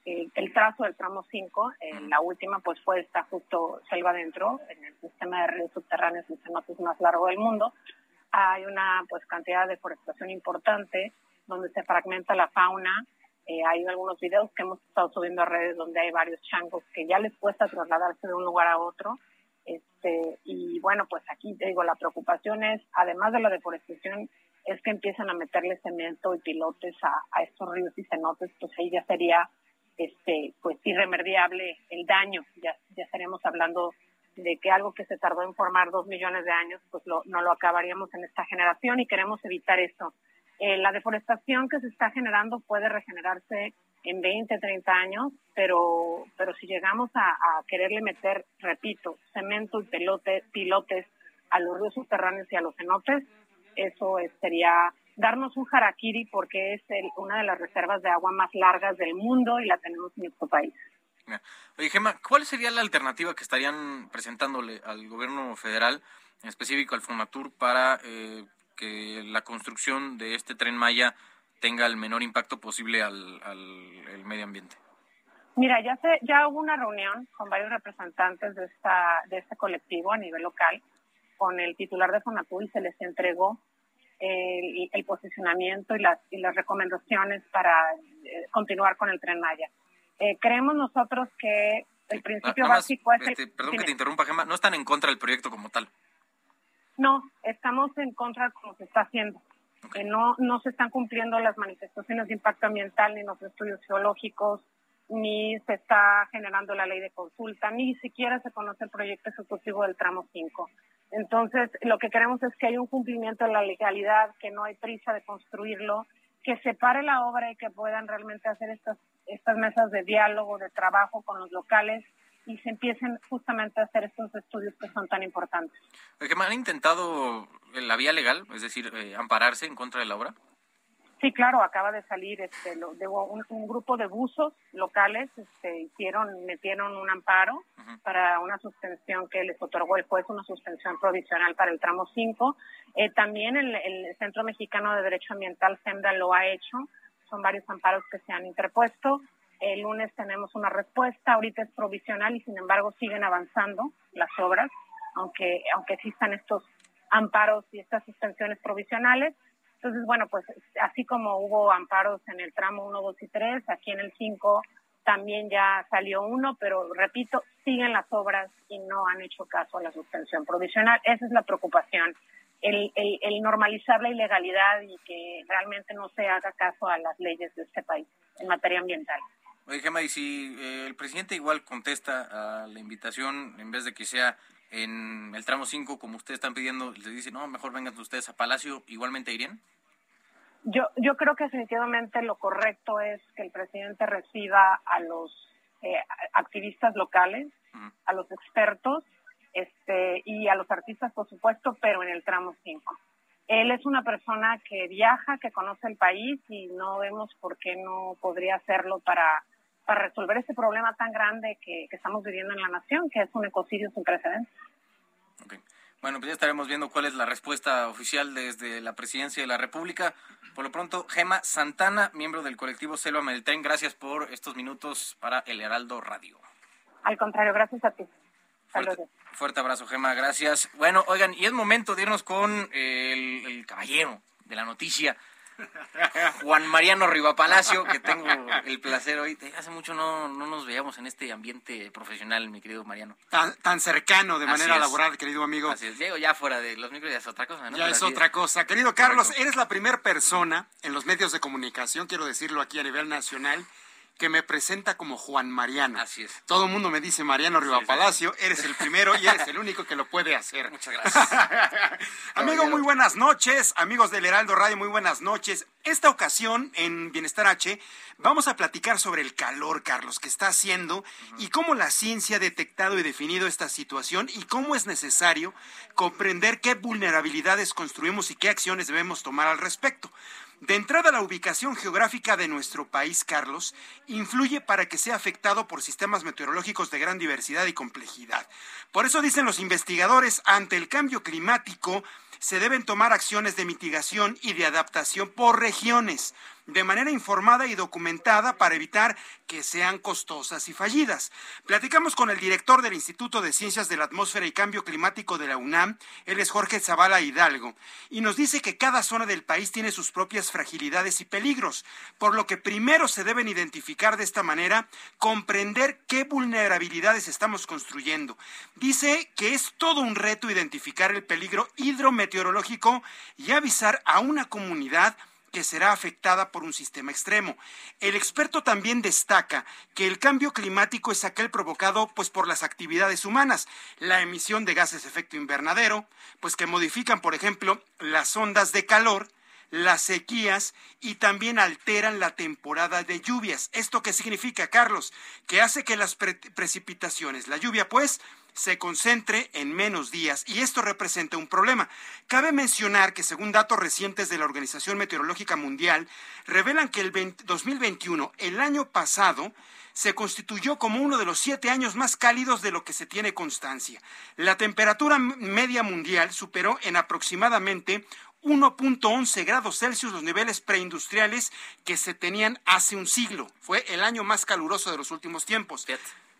Speaker 16: el, trazo del tramo 5. Eh, la última, pues, fue está justo selva adentro, en el sistema de ríos subterráneos y cenotes más largo del mundo. Hay una, pues, cantidad de deforestación importante donde se fragmenta la fauna. Eh, hay algunos videos que hemos estado subiendo a redes donde hay varios changos que ya les cuesta trasladarse de un lugar a otro. Este, y bueno, pues aquí te digo, la preocupación es, además de la deforestación, es que empiezan a meterle cemento y pilotes a, estos ríos y cenotes, pues ahí ya sería este pues irremediable el daño, ya, ya estaríamos hablando de que algo que se tardó en formar dos millones de años, pues no lo acabaríamos en esta generación y queremos evitar eso. Eh, la deforestación que se está generando puede regenerarse en 20, 30 años, pero, pero si llegamos a, a quererle meter, repito, cemento y pelote, pilotes a los ríos subterráneos y a los cenotes, eso sería darnos un harakiri porque es una de las reservas de agua más largas del mundo y la tenemos en nuestro país.
Speaker 2: Oye, Gemma, ¿cuál sería la alternativa que estarían presentándole al gobierno federal, en específico al FONATUR, para eh, que la construcción de este tren Maya tenga el menor impacto posible al, al medio ambiente?
Speaker 16: Mira, ya se, ya hubo una reunión con varios representantes de esta de este colectivo a nivel local con el titular de Fonatur y se les entregó el, el posicionamiento y las, y las recomendaciones para eh, continuar con el Tren Maya. Eh, creemos nosotros que el principio básico es...
Speaker 2: Este, perdón que te interrumpa, Gemma, no están en contra del proyecto como tal.
Speaker 16: No, estamos en contra de cómo se está haciendo. que no, no se están cumpliendo las manifestaciones de impacto ambiental ni los estudios geológicos, ni se está generando la ley de consulta, ni siquiera se conoce el proyecto ejecutivo del tramo 5. Entonces, lo que queremos es que haya un cumplimiento de la legalidad, que no hay prisa de construirlo, que se pare la obra y que puedan realmente hacer estas, estas mesas de diálogo, de trabajo con los locales y se empiecen justamente a hacer estos estudios que son tan importantes.
Speaker 2: ¿Que han intentado la vía legal, es decir, eh, ampararse en contra de la obra?
Speaker 16: Sí, claro, acaba de salir este, lo, de un, grupo de buzos locales, este, hicieron, metieron un amparo para una suspensión que les otorgó el juez, una suspensión provisional para el tramo 5. Eh, también el, el, Centro Mexicano de Derecho Ambiental, SEMDA, lo ha hecho. Son varios amparos que se han interpuesto. El lunes tenemos una respuesta, ahorita es provisional y sin embargo siguen avanzando las obras, aunque, aunque existan estos amparos y estas suspensiones provisionales. Entonces, bueno, pues así como hubo amparos en el tramo 1, 2 y 3, aquí en el 5 también ya salió uno, pero repito, siguen las obras y no han hecho caso a la suspensión provisional. Esa es la preocupación, el, el, el normalizar la ilegalidad y que realmente no se haga caso a las leyes de este país en materia ambiental.
Speaker 2: Oye, Gemma, y si eh, el presidente igual contesta a la invitación, en vez de que sea en el tramo 5, como ustedes están pidiendo, le dice, no, mejor vengan ustedes a Palacio, ¿igualmente irían?
Speaker 16: Yo, yo creo que definitivamente lo correcto es que el presidente reciba a los eh, activistas locales, a los expertos este, y a los artistas, por supuesto, pero en el tramo 5. Él es una persona que viaja, que conoce el país y no vemos por qué no podría hacerlo para para resolver este problema tan grande que, estamos viviendo en la nación, que es un ecocidio sin precedentes.
Speaker 2: Bueno, pues ya estaremos viendo cuál es la respuesta oficial desde la presidencia de la República. Por lo pronto, Gema Santana, miembro del colectivo Selva Meltén, gracias por estos minutos para El Heraldo Radio.
Speaker 16: Al contrario, gracias a ti.
Speaker 2: Fuerte, fuerte abrazo, Gema, gracias. Bueno, oigan, y es momento de irnos con el, el caballero de la noticia. Juan Mariano Rivapalacio, que tengo el placer hoy. Hace mucho no, no nos veíamos en este ambiente profesional, mi querido Mariano.
Speaker 17: Tan, tan cercano de manera laboral, querido amigo.
Speaker 2: Así es, Diego, ya fuera de los micros ya es otra cosa,
Speaker 17: Ya es otra cosa. Querido Carlos, eres la primera persona en los medios de comunicación, quiero decirlo aquí a nivel nacional, que me presenta como Juan Mariano.
Speaker 2: Así es.
Speaker 17: Todo el mundo me dice Mariano Rivapalacio, Palacio, eres el primero y eres el único que lo puede hacer.
Speaker 2: Muchas gracias.
Speaker 17: Amigo, muy buenas noches. Amigos del Heraldo Radio, muy buenas noches. Esta ocasión, en Bienestar H, vamos a platicar sobre el calor, Carlos, que está haciendo y cómo la ciencia ha detectado y definido esta situación y cómo es necesario comprender qué vulnerabilidades construimos y qué acciones debemos tomar al respecto. De entrada, la ubicación geográfica de nuestro país, Carlos, influye para que sea afectado por sistemas meteorológicos de gran diversidad y complejidad. Por eso dicen los investigadores, ante el cambio climático, se deben tomar acciones de mitigación y de adaptación por regiones de manera informada y documentada para evitar que sean costosas y fallidas. Platicamos con el director del Instituto de Ciencias de la Atmósfera y Cambio Climático de la UNAM, él es Jorge Zavala Hidalgo, y nos dice que cada zona del país tiene sus propias fragilidades y peligros, por lo que primero se deben identificar de esta manera, comprender qué vulnerabilidades estamos construyendo. Dice que es todo un reto identificar el peligro hidrometeorológico y avisar a una comunidad que será afectada por un sistema extremo. El experto también destaca que el cambio climático es aquel provocado pues por las actividades humanas, la emisión de gases de efecto invernadero, pues que modifican, por ejemplo, las ondas de calor, las sequías y también alteran la temporada de lluvias. ¿Esto qué significa, Carlos? Que hace que las precipitaciones, la lluvia pues, se concentre en menos días y esto representa un problema. Cabe mencionar que según datos recientes de la Organización Meteorológica Mundial, revelan que el 2021, el año pasado, se constituyó como uno de los siete años más cálidos de lo que se tiene constancia. La temperatura media mundial superó en aproximadamente 1.11 grados Celsius los niveles preindustriales que se tenían hace un siglo. Fue el año más caluroso de los últimos tiempos.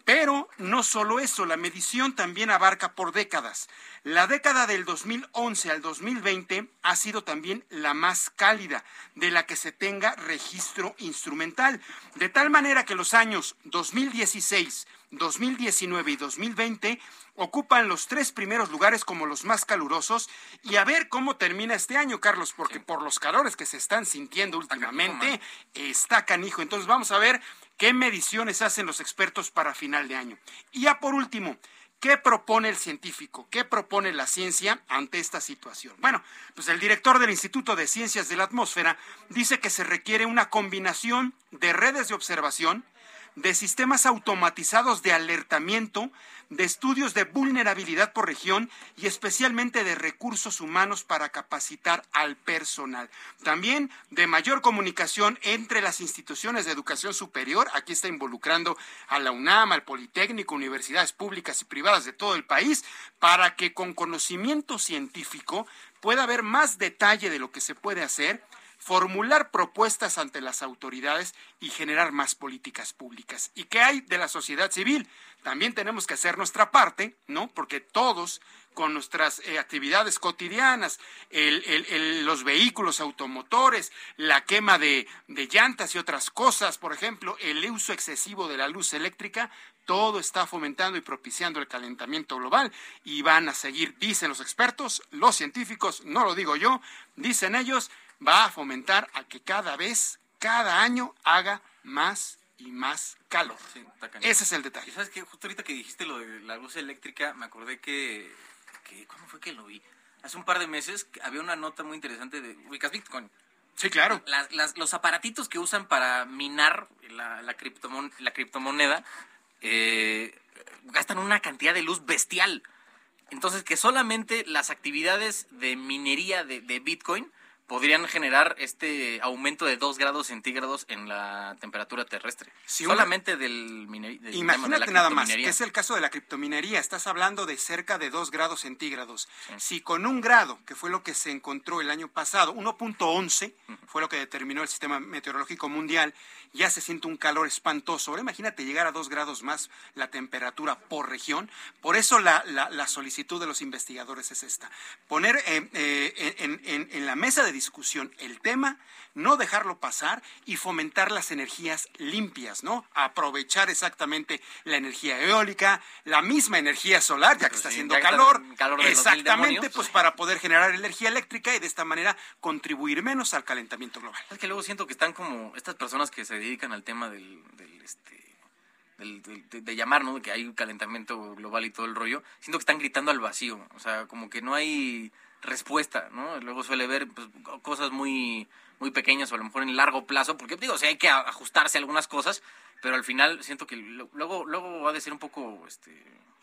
Speaker 17: Pero no solo eso, la medición también abarca por décadas. La década del 2011 al 2020 ha sido también la más cálida de la que se tenga registro instrumental, de tal manera que los años 2016, 2019 y 2020 ocupan los tres primeros lugares como los más calurosos y a ver cómo termina este año, Carlos, porque por los calores que se están sintiendo últimamente está canijo. Entonces vamos a ver qué mediciones hacen los expertos para final de año. Y ya por último, ¿Qué propone el científico? ¿Qué propone la ciencia ante esta situación? Bueno, pues el director del Instituto de Ciencias de la Atmósfera dice que se requiere una combinación de redes de observación, de sistemas automatizados de alertamiento, de estudios de vulnerabilidad por región y especialmente de recursos humanos para capacitar al personal. También de mayor comunicación entre las instituciones de educación superior, aquí está involucrando a la UNAM, al Politécnico, universidades públicas y privadas de todo el país, para que con conocimiento científico pueda haber más detalle de lo que se puede hacer formular propuestas ante las autoridades y generar más políticas públicas. ¿Y qué hay de la sociedad civil? También tenemos que hacer nuestra parte, ¿no? Porque todos con nuestras eh, actividades cotidianas, los vehículos automotores, la quema de, de llantas y otras cosas, por ejemplo, el uso excesivo de la luz eléctrica, todo está fomentando y propiciando el calentamiento global y van a seguir, dicen los expertos, los científicos, no lo digo yo, dicen ellos, va a fomentar a que cada vez, cada año haga más y más calor. Ese es el detalle.
Speaker 2: ¿Sabes qué? Justo ahorita que dijiste lo de la luz eléctrica, me acordé que, que ¿cómo fue que lo vi? Hace un par de meses había una nota muy interesante de ubicas Bitcoin.
Speaker 17: Sí, claro.
Speaker 2: los aparatitos que usan para minar la, la, la criptomoneda eh, gastan una cantidad de luz bestial. Entonces, que solamente las actividades de minería de, de Bitcoin podrían generar este aumento de 2 grados centígrados en la temperatura terrestre. Solamente del, minería.
Speaker 17: Imagínate nada más, que es el caso de la criptominería. Estás hablando de cerca de 2 grados centígrados. Si con un grado, que fue lo que se encontró el año pasado, 1.11 fue lo que determinó el sistema meteorológico mundial, ya se siente un calor espantoso. Ahora imagínate llegar a 2 grados más la temperatura por región. Por eso la, la, solicitud de los investigadores es esta. Poner eh, eh, en, en, en la mesa de discusión el tema, no dejarlo pasar y fomentar las energías limpias, ¿no? Aprovechar exactamente la energía eólica, la misma energía solar, ya que está haciendo calor, exactamente, pues para poder generar energía eléctrica y de esta manera contribuir menos al calentamiento global.
Speaker 2: Es que luego siento que están como estas personas que se dedican al tema del, este de, llamar, ¿no? Que hay un calentamiento global y todo el rollo, siento que están gritando al vacío, o sea, como que no hay respuesta, ¿no? Luego suele ver pues, cosas muy, muy pequeñas o a lo mejor en largo plazo, porque digo, o hay que ajustarse a algunas cosas, pero al final siento que luego, luego va a ser un poco, este,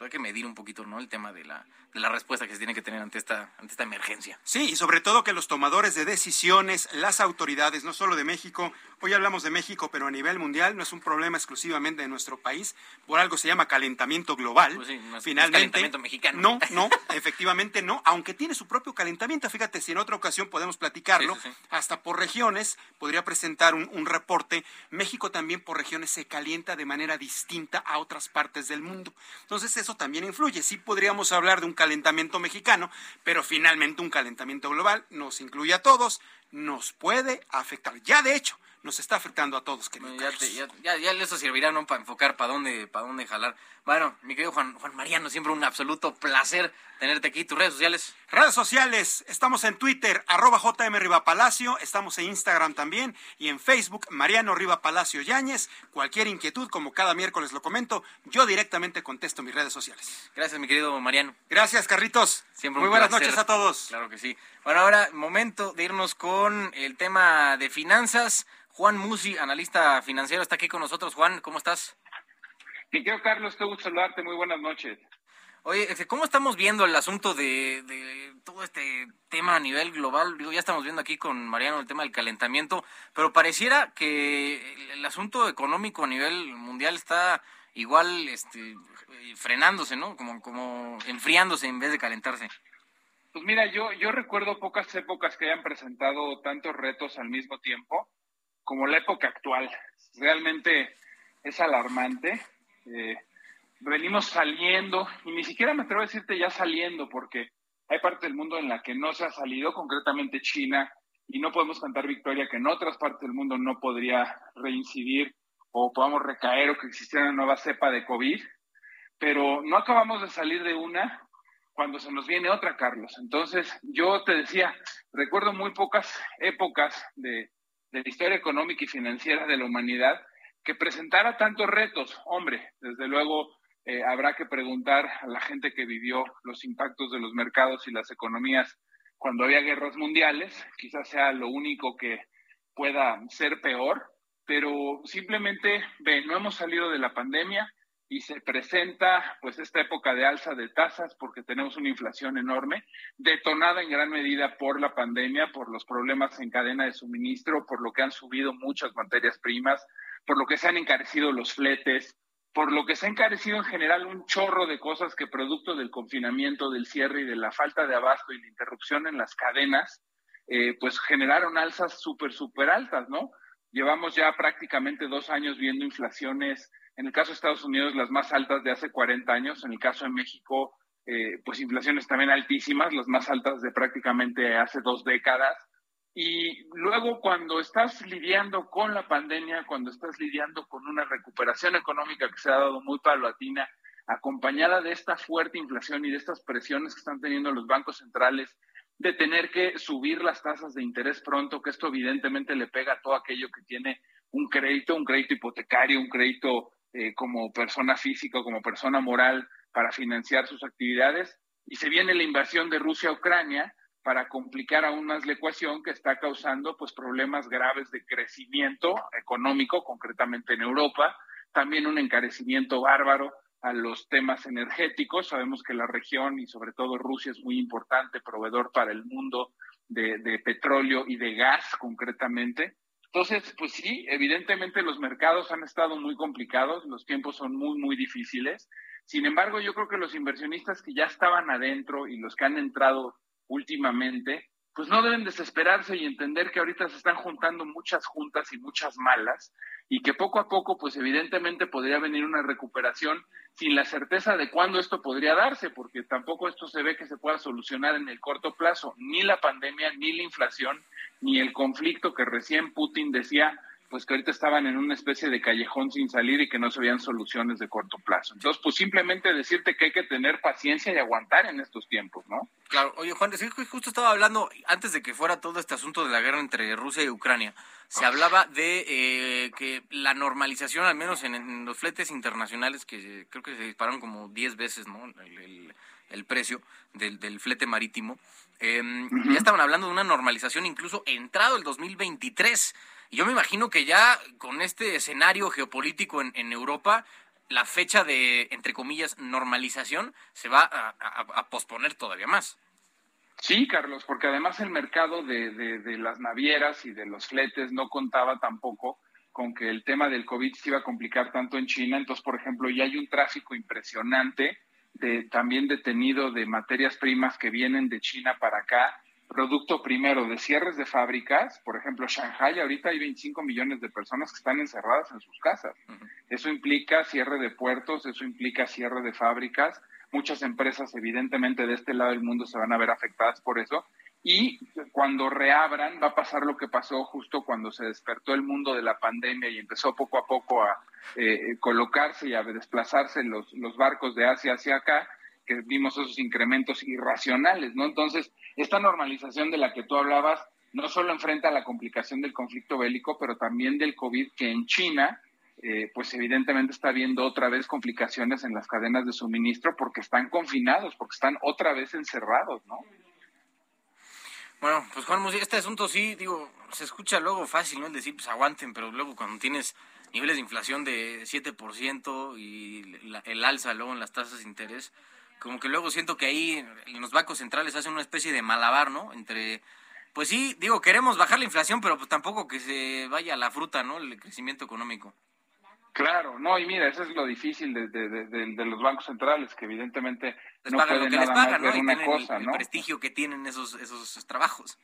Speaker 2: hay que medir un poquito, ¿no? El tema de la, de la respuesta que se tiene que tener ante esta, ante esta emergencia.
Speaker 17: Sí, y sobre todo que los tomadores de decisiones, las autoridades, no solo de México, hoy hablamos de México, pero a nivel mundial no es un problema exclusivamente de nuestro país, por algo se llama calentamiento global. Pues Finalmente,
Speaker 2: calentamiento mexicano.
Speaker 17: No, no, efectivamente no, aunque tiene su propio calentamiento. Fíjate, si en otra ocasión podemos platicarlo, hasta por regiones, podría presentar un, un reporte. México también por regiones se calienta de manera distinta a otras partes del mundo. Entonces eso también influye. Sí podríamos hablar de un calentamiento mexicano, pero finalmente un calentamiento global nos incluye a todos, nos puede afectar. Ya de hecho, nos está afectando a todos, querido
Speaker 2: ya, ya, ya, eso servirá ¿no? para enfocar para dónde, para dónde jalar. Bueno, mi querido Juan, Juan Mariano, siempre un absoluto placer tenerte aquí. ¿Tus redes sociales?
Speaker 17: Redes sociales, estamos en Twitter, arroba JM Riva Palacio, estamos en Instagram también y en Facebook, Mariano Riva Palacio Yáñez. Cualquier inquietud, como cada miércoles lo comento, yo directamente contesto mis redes sociales.
Speaker 2: Gracias, mi querido Mariano.
Speaker 17: Gracias, Carritos. Siempre Muy buenas noches a todos.
Speaker 2: Claro que sí. Bueno, ahora momento de irnos con el tema de finanzas. Juan Musi, analista financiero, está aquí con nosotros. Juan, ¿cómo estás?
Speaker 18: Mi querido Carlos, qué gusto saludarte. Muy buenas noches.
Speaker 2: Oye, ¿cómo estamos viendo el asunto de, todo este tema a nivel global? Digo, ya estamos viendo aquí con Mariano el tema del calentamiento, pero pareciera que el, asunto económico a nivel mundial está igual este, frenándose, ¿no? Como, como enfriándose en vez de calentarse.
Speaker 18: Pues mira, yo, yo recuerdo pocas épocas que hayan presentado tantos retos al mismo tiempo como la época actual. Realmente es alarmante. Eh, venimos saliendo, y ni siquiera me atrevo a decirte ya saliendo, porque hay partes del mundo en la que no se ha salido, concretamente China, y no podemos cantar victoria que en otras partes del mundo no podría reincidir o podamos recaer o que existiera una nueva cepa de COVID, pero no acabamos de salir de una cuando se nos viene otra, Carlos. Entonces, yo te decía, recuerdo muy pocas épocas de, de la historia económica y financiera de la humanidad que presentara tantos retos. Hombre, desde luego eh, habrá que preguntar a la gente que vivió los impactos de los mercados y las economías cuando había guerras mundiales, quizás sea lo único que pueda ser peor, pero simplemente, ve, no hemos salido de la pandemia y se presenta pues esta época de alza de tasas porque tenemos una inflación enorme, detonada en gran medida por la pandemia, por los problemas en cadena de suministro, por lo que han subido muchas materias primas, por lo que se han encarecido los fletes, por lo que se ha encarecido en general un chorro de cosas que producto del confinamiento, del cierre y de la falta de abasto y la interrupción en las cadenas, eh, pues generaron alzas súper, súper altas, ¿no? Llevamos ya prácticamente dos años viendo inflaciones, en el caso de Estados Unidos, las más altas de hace 40 años, en el caso de México, eh, pues inflaciones también altísimas, las más altas de prácticamente hace dos décadas. Y luego cuando estás lidiando con la pandemia, cuando estás lidiando con una recuperación económica que se ha dado muy paulatina, acompañada de esta fuerte inflación y de estas presiones que están teniendo los bancos centrales de tener que subir las tasas de interés pronto, que esto evidentemente le pega a todo aquello que tiene un crédito, un crédito hipotecario, un crédito eh, como persona física, como persona moral para financiar sus actividades. Y se viene la invasión de Rusia a Ucrania, para complicar aún más la ecuación que está causando pues problemas graves de crecimiento económico, concretamente en Europa, también un encarecimiento bárbaro a los temas energéticos. Sabemos que la región y sobre todo Rusia es muy importante proveedor para el mundo de, de petróleo y de gas concretamente. Entonces, pues sí, evidentemente los mercados han estado muy complicados, los tiempos son muy, muy difíciles. Sin embargo, yo creo que los inversionistas que ya estaban adentro y los que han entrado últimamente, pues no deben desesperarse y entender que ahorita se están juntando muchas juntas y muchas malas y que poco a poco, pues evidentemente podría venir una recuperación sin la certeza de cuándo esto podría darse, porque tampoco esto se ve que se pueda solucionar en el corto plazo, ni la pandemia, ni la inflación, ni el conflicto que recién Putin decía pues que ahorita estaban en una especie de callejón sin salir y que no se veían soluciones de corto plazo. Entonces, pues simplemente decirte que hay que tener paciencia y aguantar en estos tiempos, ¿no?
Speaker 2: Claro, oye Juan, justo estaba hablando, antes de que fuera todo este asunto de la guerra entre Rusia y Ucrania, se hablaba de eh, que la normalización, al menos en, los fletes internacionales, que creo que se dispararon como 10 veces, ¿no? El, precio del, del, flete marítimo, em, ya estaban hablando de una normalización incluso entrado el 2023 yo me imagino que ya con este escenario geopolítico en, Europa, la fecha de, entre comillas, normalización se va a, posponer todavía más.
Speaker 18: Sí, Carlos, porque además el mercado de, de, las navieras y de los fletes no contaba tampoco con que el tema del COVID se iba a complicar tanto en China. Entonces, por ejemplo, ya hay un tráfico impresionante de también detenido de materias primas que vienen de China para acá producto primero de cierres de fábricas, por ejemplo, Shanghai ahorita hay 25 millones de personas que están encerradas en sus casas. Eso implica cierre de puertos, eso implica cierre de fábricas. Muchas empresas, evidentemente, de este lado del mundo se van a ver afectadas por eso. Y cuando reabran, va a pasar lo que pasó justo cuando se despertó el mundo de la pandemia y empezó poco a poco a eh, colocarse y a desplazarse los, los barcos de Asia hacia acá, que vimos esos incrementos irracionales, ¿no? Entonces, esta normalización de la que tú hablabas no solo enfrenta la complicación del conflicto bélico, pero también del COVID, que en China, eh, pues evidentemente está habiendo otra vez complicaciones en las cadenas de suministro porque están confinados, porque están otra vez encerrados, ¿no?
Speaker 2: Bueno, pues Juan este asunto sí, digo, se escucha luego fácil, ¿no? El decir, pues aguanten, pero luego cuando tienes niveles de inflación de 7% y el alza luego en las tasas de interés, como que luego siento que ahí los bancos centrales hacen una especie de malabar, ¿no? Entre, pues sí, digo, queremos bajar la inflación, pero pues tampoco que se vaya la fruta, ¿no? El crecimiento económico.
Speaker 18: Claro, no, y mira, eso es lo difícil de, de, los bancos centrales, que evidentemente no pueden nada les pagan, más ver una cosa,
Speaker 2: el, prestigio que tienen esos, esos trabajos.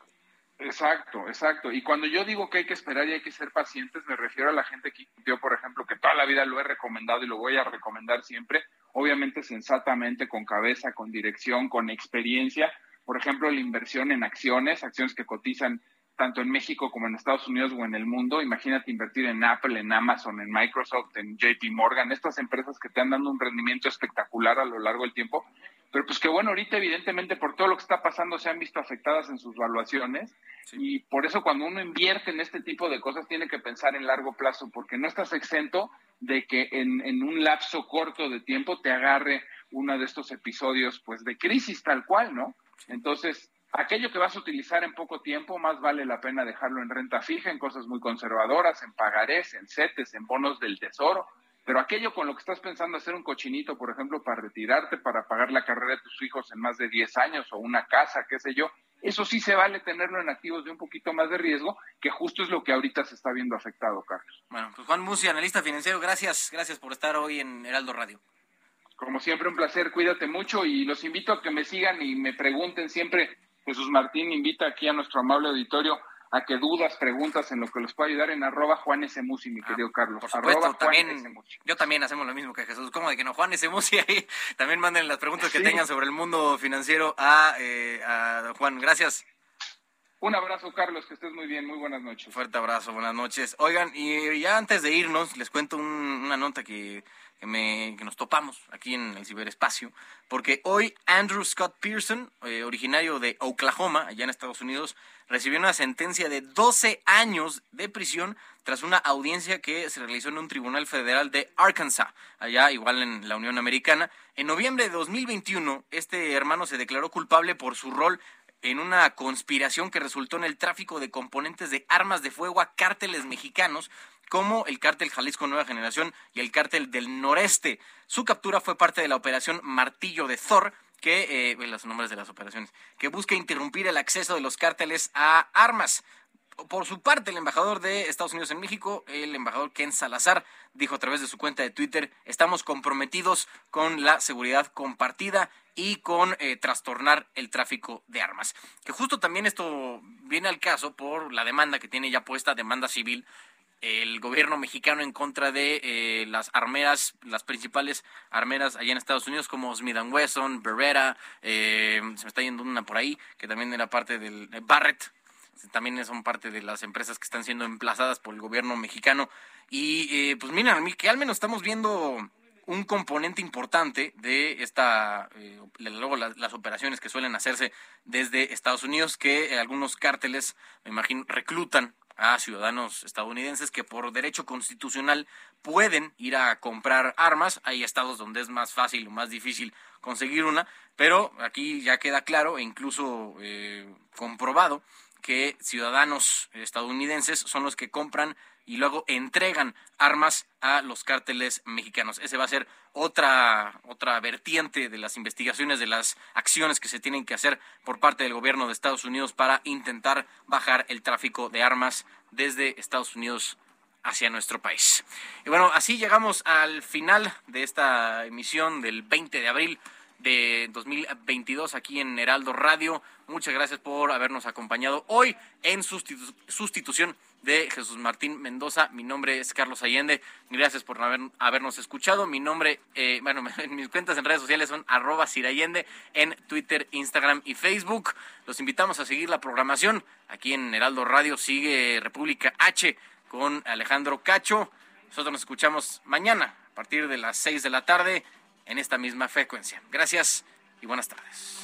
Speaker 18: Exacto, exacto. Y cuando yo digo que hay que esperar y hay que ser pacientes, me refiero a la gente que yo, por ejemplo, que toda la vida lo he recomendado y lo voy a recomendar siempre, obviamente sensatamente, con cabeza, con dirección, con experiencia. Por ejemplo, la inversión en acciones, acciones que cotizan tanto en México como en Estados Unidos o en el mundo. Imagínate invertir en Apple, en Amazon, en Microsoft, en JP Morgan, estas empresas que te han dado un rendimiento espectacular a lo largo del tiempo. Pero pues que bueno, ahorita evidentemente por todo lo que está pasando se han visto afectadas en sus valuaciones y por eso cuando uno invierte en este tipo de cosas tiene que pensar en largo plazo porque no estás exento de que en, en un lapso corto de tiempo te agarre uno de estos episodios pues de crisis tal cual, ¿no? Entonces, aquello que vas a utilizar en poco tiempo, más vale la pena dejarlo en renta fija, en cosas muy conservadoras, en pagarés, en CETES, en bonos del tesoro. Pero aquello con lo que estás pensando hacer un cochinito, por ejemplo, para retirarte, para pagar la carrera de tus hijos en más de 10 años o una casa, qué sé yo, eso sí se vale tenerlo en activos de un poquito más de riesgo, que justo es lo que ahorita se está viendo afectado, Carlos.
Speaker 2: Bueno, pues Juan Musi, analista financiero, gracias, gracias por estar hoy en Heraldo Radio.
Speaker 18: Como siempre, un placer, cuídate mucho y los invito a que me sigan y me pregunten siempre Jesús Martín invita aquí a nuestro amable auditorio a que dudas, preguntas en lo que los pueda ayudar en arroba Juan S. Musi, mi ah, querido Carlos.
Speaker 2: Por supuesto, también, yo también hacemos lo mismo que Jesús. ¿Cómo de que no? Juan S. Musi ahí. También manden las preguntas que tengan sobre el mundo financiero a, eh, a Juan. Gracias.
Speaker 18: Un abrazo, Carlos, que estés muy bien, muy buenas noches.
Speaker 2: Fuerte abrazo, buenas noches. Oigan, y ya antes de irnos, les cuento una nota que que, me, que nos topamos aquí en el ciberespacio, porque hoy Andrew Scott Pearson, eh, originario de Oklahoma, allá en Estados Unidos, recibió una sentencia de 12 años de prisión tras una audiencia que se realizó en un tribunal federal de Arkansas, allá igual en la Unión Americana. En noviembre de 2021, este hermano se declaró culpable por su rol en una conspiración que resultó en el tráfico de componentes de armas de fuego a cárteles mexicanos como el cártel Jalisco Nueva Generación y el cártel del Noreste. Su captura fue parte de la operación Martillo de Thor, que, eh, los nombres de las operaciones, que busca interrumpir el acceso de los cárteles a armas. Por su parte, el embajador de Estados Unidos en México, el embajador Ken Salazar, dijo a través de su cuenta de Twitter, estamos comprometidos con la seguridad compartida y con eh, trastornar el tráfico de armas. Que justo también esto viene al caso por la demanda que tiene ya puesta, demanda civil, el gobierno mexicano en contra de eh, las armeras, las principales armeras allá en Estados Unidos como Smith Wesson, Beretta, eh, se me está yendo una por ahí, que también era parte del Barrett, también son parte de las empresas que están siendo emplazadas por el gobierno mexicano. Y eh, pues miren, que al menos estamos viendo un componente importante de esta, luego las, las, operaciones que suelen hacerse desde Estados Unidos, que algunos cárteles, me imagino, reclutan a ciudadanos estadounidenses que por derecho constitucional pueden ir a comprar armas. Hay estados donde es más fácil o más difícil conseguir una, pero aquí ya queda claro e incluso eh, comprobado que ciudadanos estadounidenses son los que compran y luego entregan armas a los cárteles mexicanos. Ese va a ser otra, otra vertiente de las investigaciones, de las acciones que se tienen que hacer por parte del gobierno de Estados Unidos para intentar bajar el tráfico de armas desde Estados Unidos hacia nuestro país. Y bueno, así llegamos al final de esta emisión del 20 de abril de 2022 aquí en Heraldo Radio. Muchas gracias por habernos acompañado hoy en sustitución de Jesús Martín Mendoza. Mi nombre es Carlos Allende. Gracias por habernos escuchado. Mi nombre, eh, bueno, en mis cuentas en redes sociales son arroba Sirayende en Twitter, Instagram y Facebook. Los invitamos a seguir la programación. Aquí en Heraldo Radio sigue República H con Alejandro Cacho. Nosotros nos escuchamos mañana a partir de las 6 de la tarde en esta misma frecuencia. Gracias y buenas tardes.